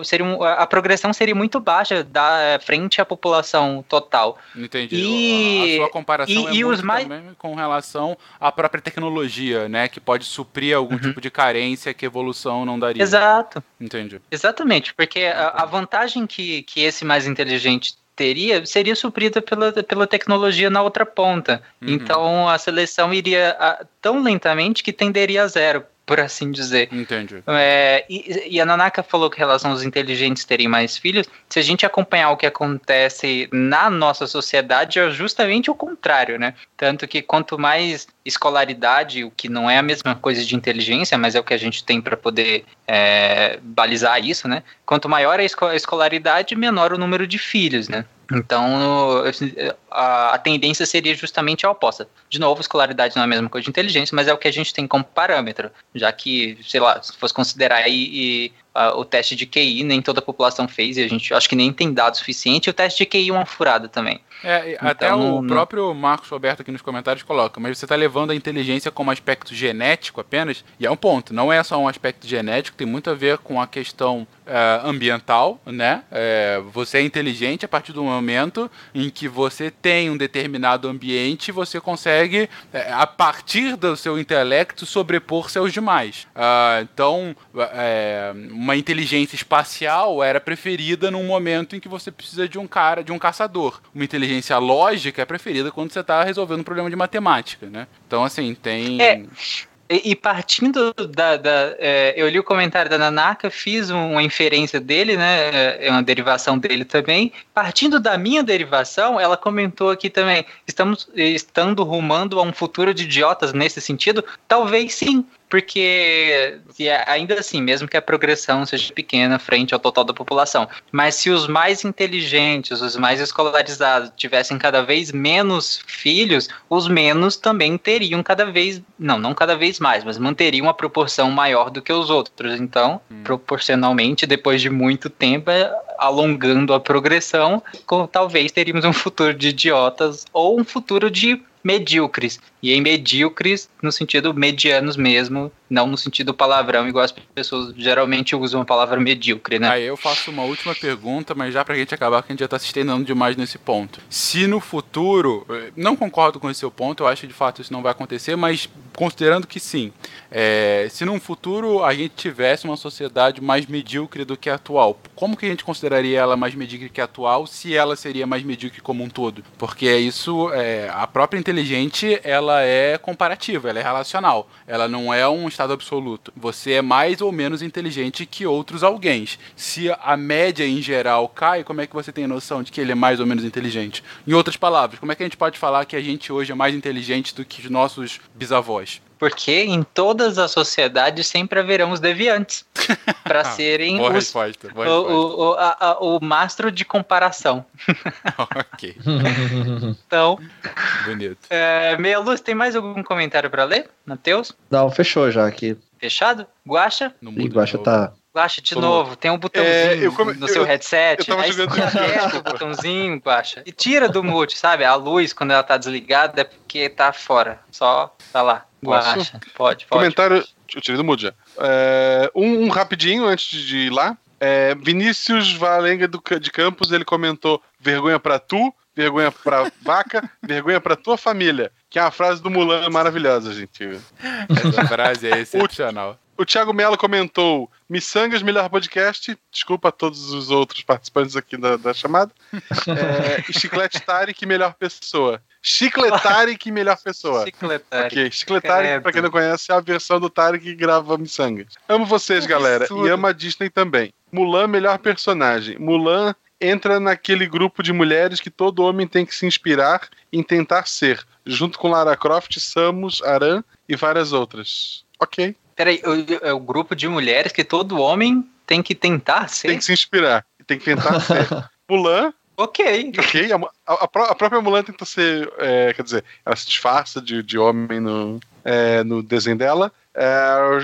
seria um, a progressão seria muito baixa da é, frente à população total. Entendi. E, a, sua comparação e, é e os mais... com relação à própria tecnologia, né? Que pode suprir algum uhum. tipo de carência que a evolução não daria. Exato. Entendi. Exatamente, porque a, a vantagem que, que esse mais inteligente teria seria suprida pela, pela tecnologia na outra ponta. Uhum. Então a seleção iria a, tão lentamente que tenderia a zero por assim dizer. Entendi. É, e, e, a Nanaka falou que relação aos inteligentes terem mais filhos. Se a gente acompanhar o que acontece na nossa sociedade, é justamente o contrário, né? Tanto que quanto mais escolaridade, o que não é a mesma coisa de inteligência, mas é o que a gente tem para poder é, balizar isso, né? Quanto maior a escolaridade, menor o número de filhos, né? Então, a, a, tendência seria justamente a oposta. De novo, escolaridade não é a mesma coisa de inteligência, mas é o que a gente tem como parâmetro, já que, sei lá, se fosse considerar aí o teste de QI, nem toda a população fez, e a gente acho que nem tem dado suficiente. E o teste de QI é uma furada também. É, e até Então, o não- próprio Marcos Roberto aqui nos comentários coloca, mas você está levando a inteligência como aspecto genético apenas, e é um ponto, não é só um aspecto genético, tem muito a ver com a questão eh, ambiental, né? Eh, você é inteligente a partir do momento em que você tem um determinado ambiente, você consegue, eh, a partir do seu intelecto, sobrepor-se aos demais. Ah, então, uma inteligência espacial era preferida num momento em que você precisa de um cara, de um caçador. Uma inteligência lógica é preferida quando você está resolvendo um problema de matemática, né? Então, assim, tem. É. E, partindo da. da, é, eu li o comentário da Nanaka, fiz um- uma inferência dele, né? É é uma derivação dele também. Partindo da minha derivação, ela comentou aqui também: estamos estando rumando a um futuro de idiotas nesse sentido? Talvez sim. Porque é- ainda assim, mesmo que a progressão seja pequena frente ao total da população, mas se os mais inteligentes, os mais escolarizados tivessem cada vez menos filhos, os menos também teriam cada vez, não, não cada vez mais, mas manteriam uma proporção maior do que os outros. Então, proporcionalmente, depois de muito tempo, alongando a progressão, co- talvez teríamos um futuro de idiotas ou um futuro de medíocres. E em medíocres, no sentido medianos mesmo, não no sentido palavrão, igual as pessoas geralmente usam a palavra medíocre, né? Aí eu faço uma última pergunta, mas já pra gente acabar, que a gente já tá se estendendo demais nesse ponto. Se no futuro, eh, não concordo com esse seu ponto, eu acho que de fato isso não vai acontecer, mas considerando que sim, eh, se num futuro a gente tivesse uma sociedade mais medíocre do que a atual, como que a gente consideraria ela mais medíocre que a atual, se ela seria mais medíocre como um todo? Porque é isso, é, a própria inteligente, ela é comparativa, ela é relacional, ela não é um estado absoluto. Você é mais ou menos inteligente que outros alguém. Se a média em geral cai, como é que você tem noção de que ele é mais ou menos inteligente? Em outras palavras, como é que a gente pode falar que a gente hoje é mais inteligente do que os nossos bisavós? Porque em todas as sociedades sempre haverão os deviantes para serem Boa os, resposta, boa o, resposta. o, o, a- a- o mastro de comparação. ok, Então, bonito. é, Meia Luz, tem mais algum comentário para ler? Matheus? Não, fechou já aqui. Fechado? No Ih, mundo Guaxa novo. tá. Guaxa de Tô novo, tem um botãozinho É, come- no seu eu- headset. eu tava aí jogando você aperta o botãozinho, Guaxa. E tira do mute, sabe? A luz, quando ela tá desligada, é porque tá fora. Só tá lá. Guaxa. Pode, pode. Comentário. Eu tirei do mood já. É, um, um rapidinho antes de ir lá. É, Vinícius Valenga do, de Campos, ele comentou: vergonha pra tu, vergonha pra vaca, vergonha pra tua família. Que é uma frase do Mulan maravilhosa, gente. Essa frase é excepcional. O Thiago Mello comentou: Missangas, melhor podcast. Desculpa a todos os outros participantes aqui da, da chamada. É, e Chiclete Tarek, melhor pessoa. Chicletari, que melhor pessoa. Chicletário. Ok, Chicletari, Credo. pra quem não conhece, é a versão do Tarek que grava Missangas. Amo vocês, Que galera. absurdo. E amo a Disney também. Mulan, melhor personagem. Mulan entra naquele grupo de mulheres que todo homem tem que se inspirar em tentar ser, junto com Lara Croft, Samus, Aran e várias outras. Ok. Peraí, o- é o grupo de mulheres que todo homem tem que tentar ser? Tem que se inspirar. Tem que tentar ser. Mulan, Ok. ok. A, a- a pró- a própria Mulan tenta ser. é, quer dizer, ela se disfarça de, de homem no, é, no desenho dela. É,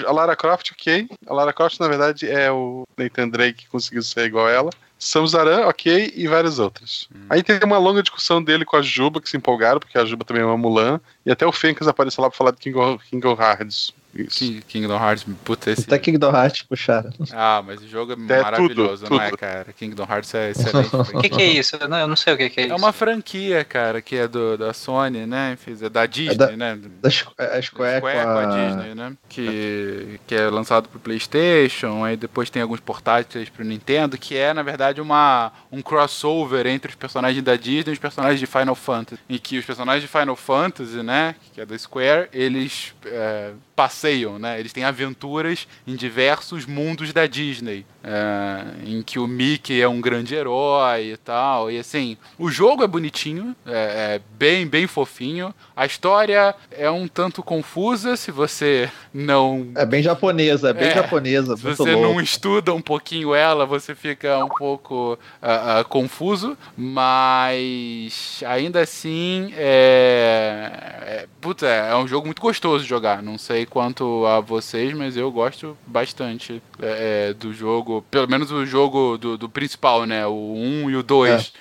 a Lara Croft, ok. A Lara Croft, na verdade, é o Nathan Drake que conseguiu ser igual a ela. Samus Aran, ok, e várias outras. Aí tem uma longa discussão dele com a Juba, que se empolgaram, porque a Juba também é uma Mulan. E até o Fencas apareceu lá pra falar de King of, King of Hearts. Isso. King- Kingdom Hearts, puta, esse... Até Kingdom Hearts puxaram. Ah, mas o jogo é, É maravilhoso, tudo, não é, tudo. cara? Kingdom Hearts é excelente. O que, que é isso? Eu não, eu não sei o que, que é isso. É uma franquia, cara, que é do, da Sony, né? Enfim, é da Disney, da- né? Da a Square, Square com a... Disney, né? Que, que é lançado pro PlayStation, aí depois tem alguns portáteis pro Nintendo, que é, na verdade, uma, um crossover entre os personagens da Disney e os personagens de Final Fantasy. Em que os personagens de Final Fantasy, né? Que é da Square, eles é, passeiam, né? Eles têm aventuras em diversos mundos da Disney. é, em que o Mickey é um grande herói e tal. E assim, o jogo é bonitinho, é, é bem, bem fofinho. A história é um tanto confusa se você não. É bem japonesa, é bem É, japonesa, Se você louco. não estuda um pouquinho ela, você fica um pouco ah, ah, confuso, mas ainda assim é, é, putz, é, é um jogo muito gostoso de jogar. Não sei quanto a vocês, mas eu gosto bastante é, é, do jogo. Pelo menos o jogo do, do principal, né? O 1 e o 2.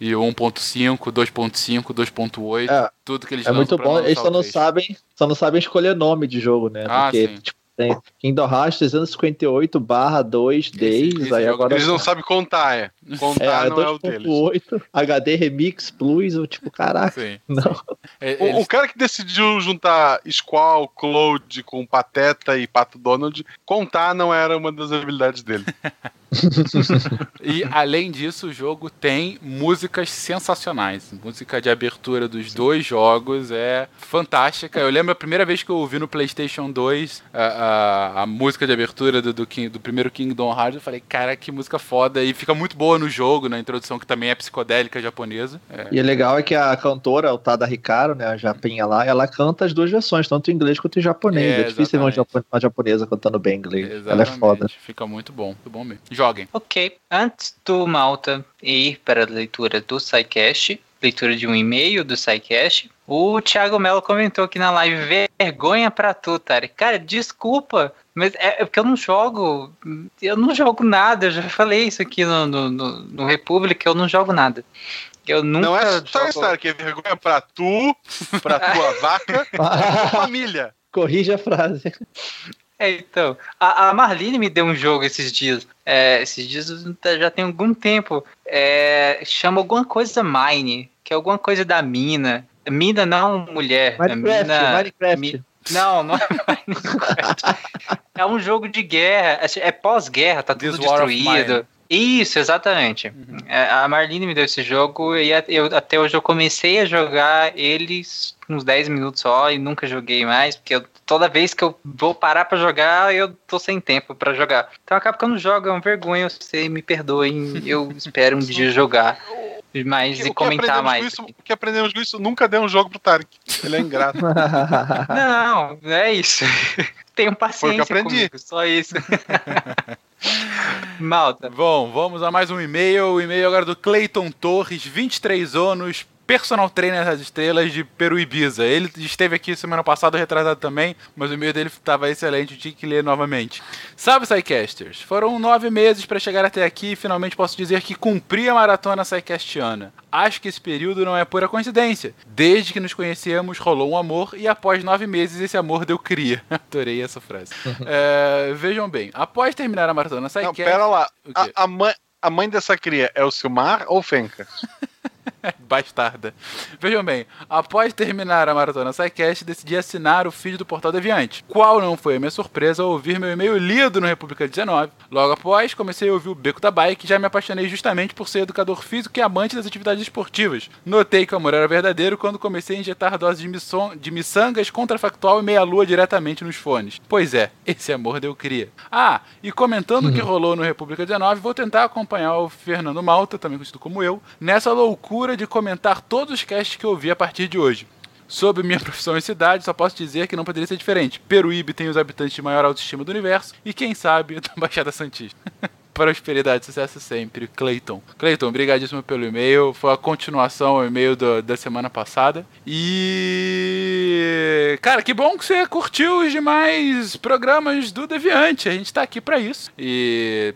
E o 1.5, 2.5, 2.8, É. tudo que eles É muito bom, eles só não 3. sabem, só não sabem escolher nome de jogo, né? Ah, Porque, sim. tipo, tem Kingdom Hearts 358 barra 2 days, esse aí jogo agora Eles não sabem contar, é. é, Contar não é o deles. 2.8, HD Remix Plus, eu, tipo, caraca, Sim. não. É, O, eles- o cara que decidiu juntar Squall, Cloud com Pateta e Pato Donald, contar não era uma das habilidades dele. E além disso, o jogo tem músicas sensacionais. Música de abertura dos dois jogos é fantástica. Eu lembro a primeira vez que eu ouvi no PlayStation 2 a, a, a música de abertura do, do, King- do primeiro Kingdom Hearts. Eu falei, cara, que música foda. E fica muito boa no jogo, na introdução, que também é psicodélica japonesa. É, E é legal é que a cantora, o Tada Hikaru, né, a japinha lá, ela canta as duas versões, tanto em inglês quanto em japonês. É, É, difícil ver uma, exatamente. japo- uma japonesa cantando bem inglês. Ela é exatamente. foda. Fica muito bom, muito bom mesmo. Joguem. Ok, antes do Malta ir para a leitura do SciCast, leitura de um e-mail do SciCast, o Thiago Mello comentou aqui na live, vergonha pra tu, Tari. Cara, desculpa, mas é é porque eu não jogo, eu não jogo nada, eu já falei isso aqui no, no, no, no República, eu não jogo nada. Eu nunca Não é só jogo... isso, que é vergonha pra tu, pra tua vaca, pra tua família. Corrija a frase. É, então, a, a Marlene me deu um jogo esses dias. É, esses dias já tem algum tempo. É, chama alguma coisa Mine, que é alguma coisa da mina. Mina não mulher. é Minecraft, mina, Minecraft. mi- não, não é Minecraft. é um jogo de guerra. É, é pós-guerra, tá tudo This destruído. Isso, exatamente. É, A Marlene me deu esse jogo e eu, até hoje eu comecei a jogar eles uns 10 minutos só e nunca joguei mais, porque eu- toda vez que eu vou parar pra jogar, eu tô sem tempo pra jogar. Então acaba que eu não jogo, é uma vergonha, eu sei, me perdoem, eu espero um dia jogar mais O e comentar aprendemos mais. com isso, o que aprendemos com isso, nunca dê um jogo pro Tarek. Ele é ingrato. Não, é isso. Tenho paciência aprendi. comigo, só isso. Malta. Bom, vamos a mais um e-mail. O e-mail agora do Clayton Torres, 23 anos, personal trainer das estrelas de Peruíbiza. Ele esteve aqui semana passada, retrasado também, mas o e-mail dele estava excelente, eu tinha que ler novamente. Salve, Psycasters! Foram nove meses para chegar até aqui e finalmente posso dizer que cumpri a maratona Psycastiana. Acho que esse período não é pura coincidência. Desde que nos conhecemos, rolou um amor e após nove meses esse amor deu cria. Adorei essa frase. É, vejam bem, após terminar a maratona Não, Psycast... pera lá. A, a mãe, a mãe dessa cria é o Silmar ou Fenka? Bastarda. Vejam bem, após terminar a maratona SciCast, decidi assinar o feed do Portal Deviante. Qual não foi a minha surpresa ao ouvir meu e-mail lido no República 19. Logo após, comecei a ouvir o Beco da Bike e já me apaixonei justamente por ser educador físico e amante das atividades esportivas. Notei que o amor era verdadeiro quando comecei a injetar doses de, misson- de miçangas contrafactual e meia-lua diretamente nos fones. Pois é, esse amor deu cria. Ah, e comentando o que rolou no República 19, vou tentar acompanhar o Fernando Malta, também conhecido como eu, nessa loucura de comentar todos os casts que eu vi a partir de hoje. Sobre minha profissão e cidade, só posso dizer que não poderia ser diferente. Peruíbe tem os habitantes de maior autoestima do universo e, quem sabe, da Baixada Santista. Prosperidade, sucesso sempre, Clayton. Clayton, obrigadíssimo pelo e-mail. Foi a continuação ao e-mail do- da semana passada. E. Cara, que bom que você curtiu os demais programas do Deviante. A gente tá aqui pra isso. E.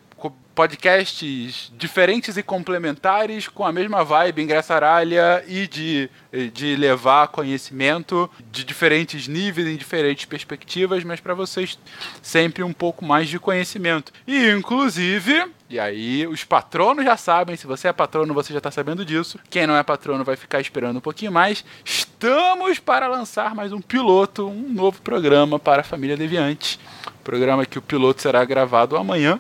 Podcasts diferentes e complementares com a mesma vibe engraçaralha e de, de levar conhecimento de diferentes níveis, em diferentes perspectivas, mas para vocês sempre um pouco mais de conhecimento. E inclusive, e aí os patronos já sabem, se você é patrono, você já está sabendo disso. Quem não é patrono vai ficar esperando um pouquinho mais. Estamos para lançar mais um piloto, um novo programa para a família Deviante. Programa que o piloto será gravado amanhã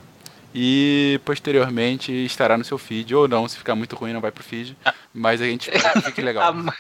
e posteriormente estará no seu feed ou não, se ficar muito ruim não vai pro feed, mas a gente fique legal. Am-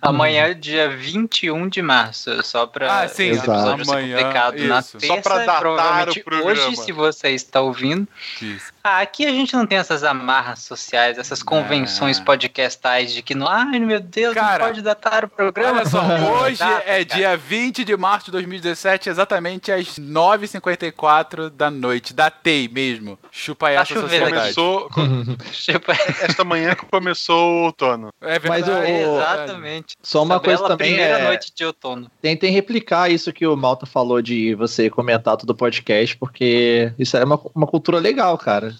Amanhã, dia 21 de março, só pra Ah, sim, esse episódio ser amanhã, na isso. terça, Só pra datar o programa. hoje, se você está ouvindo. Isso. Ah, aqui a gente não tem essas amarras sociais, essas convenções Ah. podcastais de que, não, ai meu Deus, Cara, não pode datar o programa. Olha só, hoje Data, é cara. dia 20 de março de 2017, exatamente às 9h54 da noite. Datei mesmo. Chupa essa chovendo aqui. sociedade. Começou. Esta manhã começou outono. É Mas verdade. o- é. Exatamente. Só uma coisa também primeira é. noite de outono. Tentem replicar isso que o Malta falou de você comentar todo o podcast, porque isso é uma, uma cultura legal, cara.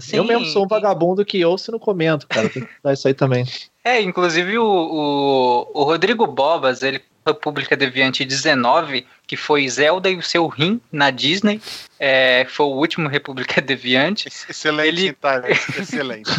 Sim. eu mesmo sou um vagabundo que ouço e não comento, cara. Tem que dar isso aí também. É, inclusive o, o, o Rodrigo Bobas, ele República Deviante 19, que foi Zelda e o seu rim na Disney, é, foi o último República Deviante. Excelente, Ele- Itália. Excelente.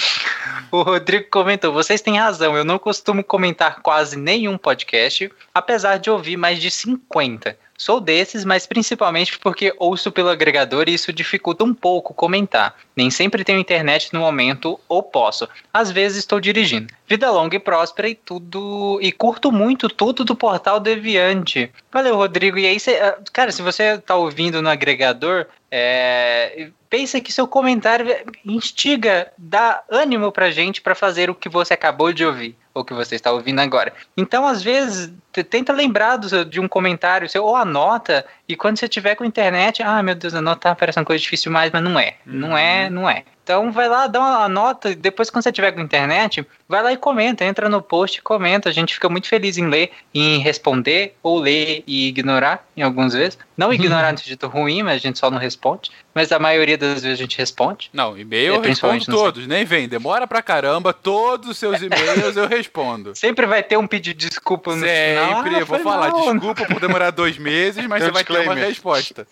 O Rodrigo comentou: vocês têm razão, eu não costumo comentar quase nenhum podcast, apesar de ouvir mais de 50. Sou desses, mas principalmente porque ouço pelo agregador e isso dificulta um pouco comentar. Nem sempre tenho internet no momento ou posso. Às vezes estou dirigindo. Vida longa e próspera e tudo. E curto muito tudo do portal Deviante. Valeu, Rodrigo. E aí, cê, ah, cara, se você tá ouvindo no agregador, é, pensa que seu comentário instiga, dá ânimo pra gente pra fazer o que você acabou de ouvir, ou que você está ouvindo agora. Então, às vezes, tenta lembrar do de um comentário seu, ou anota, e quando você tiver com internet, ah, meu Deus, anotar parece uma coisa difícil demais, mas não é. Não é, não é. Então vai lá, dá uma nota, depois quando você tiver com internet, vai lá e comenta, entra no post e comenta. A gente fica muito feliz em ler, em responder, ou ler e ignorar, em algumas vezes. Não ignorar no sentido ruim, mas a gente só não responde. Mas a maioria das vezes a gente responde. Não, e-mail É, eu respondo todos, nem vem. Demora pra caramba, todos os seus e-mails eu respondo. Sempre vai ter um pedido de desculpa no final. Sempre, Ah, eu vou falar, mal. desculpa por demorar dois meses, mas Tem você vai ter uma disclaimer. resposta.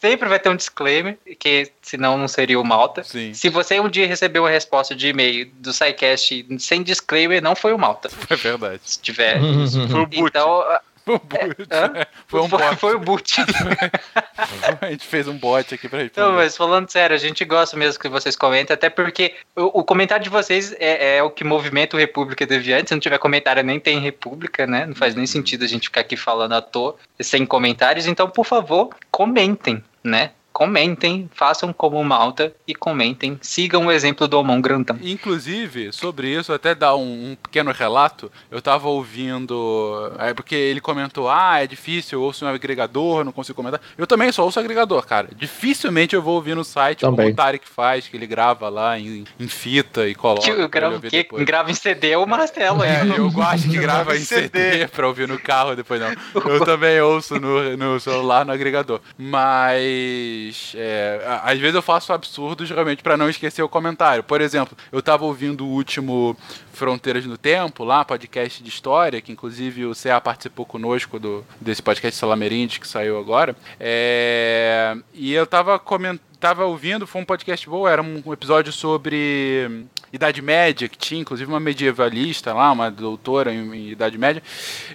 Sempre vai ter um disclaimer, que senão não seria o Malta. Sim, Se você um dia recebeu uma resposta de e-mail do SciCast sem disclaimer, não foi o Malta. é verdade. Se tiver. Foi o boot. Então, Foi um boot. hã? Foi um bot. foi o boot. A gente fez um bot aqui pra responder. Não, mas falando sério, a gente gosta mesmo que vocês comentem, até porque o, o comentário de vocês é, é o que movimenta o República Deviante. Se não tiver comentário, nem tem República, né? Não faz nem sentido a gente ficar aqui falando à toa, sem comentários. Então, por favor, comentem, né? Comentem, façam como Malta e comentem. Sigam o exemplo do Omon Grantão. Inclusive, sobre isso, até dar um, um pequeno relato, eu tava ouvindo. É porque ele comentou: ah, é difícil, eu ouço um agregador, não consigo comentar. Eu também só ouço agregador, cara. Dificilmente eu vou ouvir no site como Também. o Tarek faz, que ele grava lá em, em fita e coloca. Que eu gravo, que, grava em CD o Marcelo aí. É, eu gosto que grava em CD. CD pra ouvir no carro depois não. Eu também ouço no, no celular, no agregador. Mas é, a- às vezes eu faço absurdos realmente pra não esquecer o comentário. Por exemplo, eu tava ouvindo o último Fronteiras no Tempo, lá, podcast de história, que inclusive o CA participou conosco do, desse podcast Salamerinde que saiu agora. É, e eu tava comentando. Tava ouvindo, foi um podcast bom, era um episódio sobre Idade Média, que tinha inclusive uma medievalista lá, uma doutora em, em Idade Média,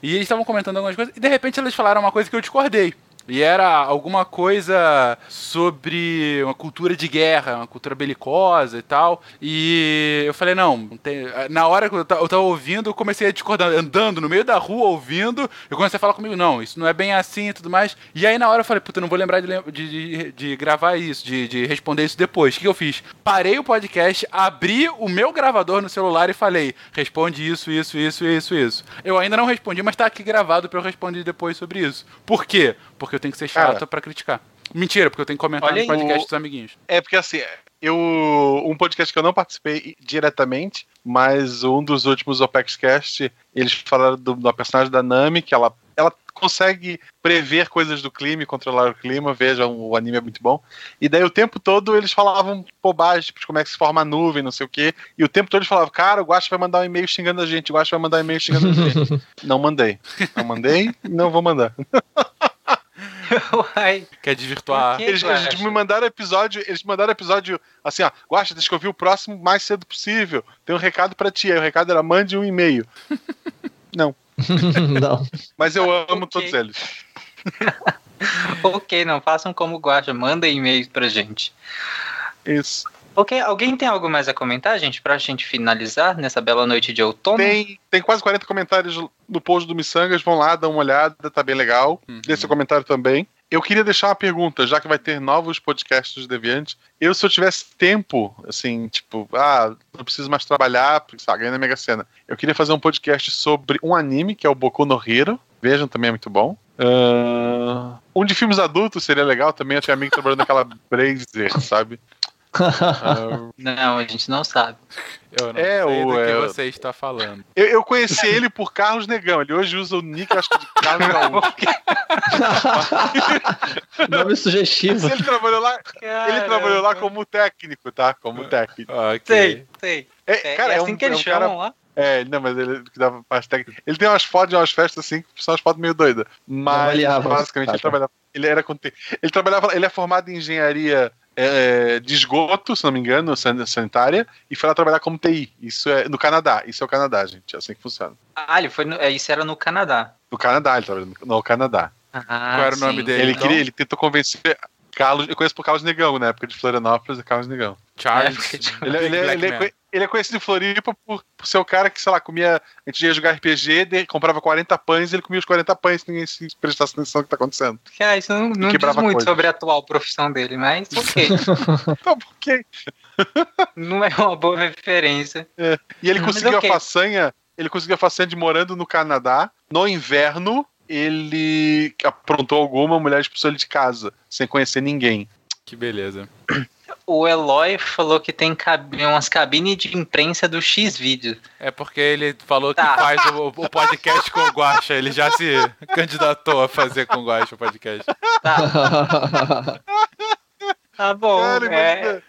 e eles estavam comentando algumas coisas, e de repente eles falaram uma coisa que eu discordei. E era alguma coisa sobre uma cultura de guerra, uma cultura belicosa e tal. E eu falei, não, tem- na hora que eu ta- eu tava ouvindo, eu comecei a discordar, andando no meio da rua, ouvindo, eu comecei a falar comigo, não, isso não é bem assim e tudo mais. E aí na hora eu falei, puta, não vou lembrar de, de, de- gravar isso, de, de responder isso depois. O que eu fiz? Parei o podcast, abri o meu gravador no celular e falei, responde isso, isso, isso, isso, isso. Eu ainda não respondi, mas tá aqui gravado pra eu responder depois sobre isso. Por quê? Porque eu tenho que ser chato Cara. pra criticar. Mentira, porque eu tenho que comentar Olha no podcast o- dos amiguinhos. É porque assim, eu um podcast que eu não participei diretamente, mas um dos últimos OpexCast, eles falaram do, da personagem da Nami, que ela, ela consegue prever coisas do clima e controlar o clima, vejam, o anime é muito bom. E daí o tempo todo eles falavam bobagem, tipo, de como é que se forma a nuvem, não sei o quê. E o tempo todo eles falavam, cara, o Guacha vai mandar um e-mail xingando a gente, o Guacha vai mandar um e-mail xingando a gente. não mandei. Não mandei, não vou mandar. Uai, Quer desvirtuar. Quê? Eles, eles Guaxa? me mandaram episódio, eles me mandaram episódio assim, ó, Guaxa, deixa que eu vi o próximo o mais cedo possível. Tem um recado pra ti. Aí o recado era mande um e-mail. Não, não. mas eu amo Ok. todos eles. ok, não façam como o Guacha, mandem e-mails pra gente. Isso. Ok, alguém tem algo mais a comentar, gente, pra gente finalizar nessa bela noite de outono? Tem, tem quase 40 comentários no post do Missangas, vão lá, dão uma olhada, tá bem legal. Uhum. Dê seu comentário também. Eu queria deixar uma pergunta, já que vai ter novos podcasts do Deviante. Eu, se eu tivesse tempo, assim, tipo, ah, não preciso mais trabalhar, porque, sabe, ganhei na Mega Sena. Eu queria fazer um podcast sobre um anime, que é o Boku no Hero. Vejam, também é muito bom. Ah, um de filmes adultos seria legal também. Eu tinha amigo trabalhando naquela Brazer, sabe? Não, a gente não sabe. Eu não É, sei o- do que é, o- você está falando. Eu, eu conheci ele por Carlos Negão. Ele hoje usa o nick, acho que de Carlos Gaúcho. Nome sugestivo. Ele trabalhou lá, ele trabalhou lá como técnico, tá? Como técnico. Ok. Sei, sei. É, É, cara, é é assim um, que eles é um cara chamam lá. É, não, mas ele que dava parte técnica. Ele tem umas fotos de umas festas assim, que são umas fotos meio doidas. Mas avaliava. basicamente Tá, ele trabalhava. Ele era ele trabalhava, ele é formado em engenharia é, de esgoto, se não me engano, san- sanitária, e foi lá trabalhar como TI. Isso é no Canadá. Isso é o Canadá, gente. É assim que funciona. Ah, ele foi no, é, isso era no Canadá. No Canadá, ele trabalhou no, Canadá. Ah, Qual era o nome sim. dele? Ele, então? queria, ele tentou convencer. Carlos, eu conheço por Carlos Negão, na época de Florianópolis, é Carlos Negão. Charles. É, porque- Ele, ele, ele, é, ele é conhecido em Floripa por, por ser o cara que, sei lá, comia. A gente ia jogar RPG, de- comprava 40 pães e ele comia os 40 pães, ninguém se prestasse atenção no que tá acontecendo. Ah, isso não, não diz muito coisas. sobre a atual profissão dele, mas ok. Por quê? não é uma boa referência. E ele conseguiu ok. a façanha. Ele conseguiu a façanha de morando no Canadá. No inverno, ele aprontou alguma, mulher expulsou ele de casa, sem conhecer ninguém. Que beleza. O Eloy falou que tem cabi- umas cabines de imprensa do X-Vídeo. É porque ele falou Tá. que faz o, o podcast com o Guacha. Ele já se candidatou a fazer com o Guacha o podcast. Tá, tá bom. Cara, é,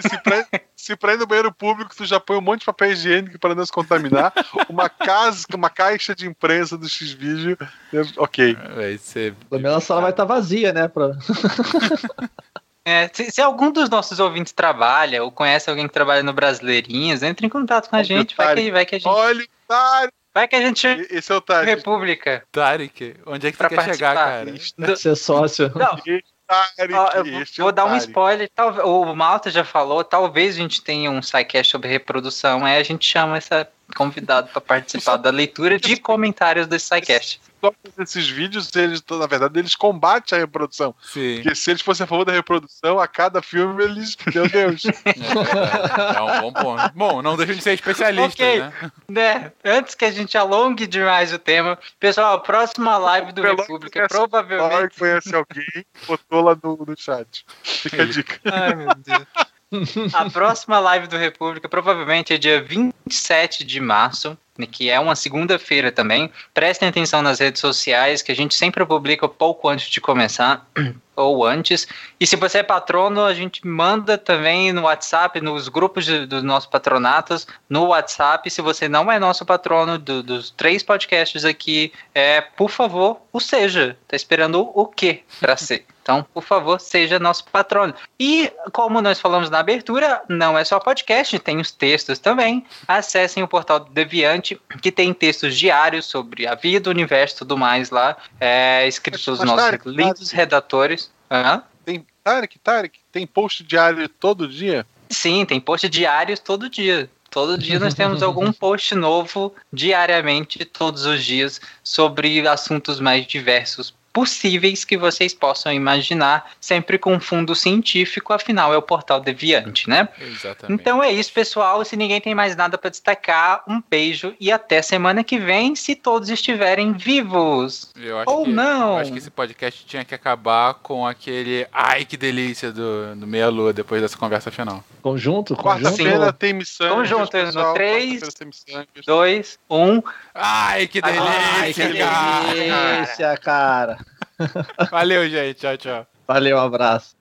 se, se, pra, se pra ir no banheiro público, tu já põe um monte de papel higiênico para não se contaminar, uma, casa, uma caixa de imprensa do X-Vídeo, ok. Vai ser. Pelo menos a sala vai estar vazia, né? Pra... é, se, se algum dos nossos ouvintes trabalha ou conhece alguém que trabalha no Brasileirinhos, entre em contato com a gente. Vai que, vai que a gente, Olha o Tário! vai que a gente Esse é o Tário. República. Tarek, onde é que Pra você quer chegar, cara? Do- Ser sócio. Não, Tário, Ó, eu vou- é vou o dar um spoiler. Talvez, o Malta já falou, talvez a gente tenha um sidecast sobre reprodução. Aí a gente chama essa convidado para participar da leitura de comentários desse sidecast. Que esses vídeos, eles, na verdade, eles combatem a reprodução. Sim. Porque se eles fossem a favor da reprodução, a cada filme eles. Meu Deus. É, verdade. É um bom ponto. Bom, não deixa de ser especialista, Ok. né? Né? Antes que a gente alongue demais o tema, pessoal, a próxima live do Pelo República provavelmente. que conhece alguém, botou lá no, no chat. Fica a dica. Ai, meu Deus. A próxima live do República provavelmente é dia 27 de março, que é uma segunda-feira também. Prestem atenção nas redes sociais, que a gente sempre publica pouco antes de começar, ou antes. E se você é patrono, a gente manda também no WhatsApp, nos grupos de- dos nossos patronatos, no WhatsApp. Se você não é nosso patrono do- dos três podcasts aqui, é, por favor, o seja. Tá esperando o, quê para ser? Então, por favor, seja nosso patrono. E, como nós falamos na abertura, não é só podcast, tem os textos também. Acessem o portal do Deviante, que tem textos diários sobre a vida, o universo e tudo mais lá, é, escritos pelos nossos lindos redatores. Hã? Tem, Tarek, Tarek, tem post diário todo dia? Sim, tem post diários todo dia. Todo dia nós temos algum post novo diariamente, todos os dias, sobre assuntos mais diversos possíveis que vocês possam imaginar, sempre com fundo científico, afinal é o portal Deviante, né? Exatamente. Então é isso, pessoal. Se ninguém tem mais nada para destacar, um beijo e até semana que vem, se todos estiverem vivos. Eu acho Ou que, não. Eu acho que esse podcast tinha que acabar com aquele ai que delícia do, do Meia Lua depois dessa conversa final. Conjunto? Conjunto? Quarta-feira tem missão. Tamo junto, pessoal. no três. Quarta-feira tem Missangas. Dois, um. Ai que delícia, Ai, que cara. delícia, cara. Valeu, gente. Tchau, tchau. Valeu, um abraço.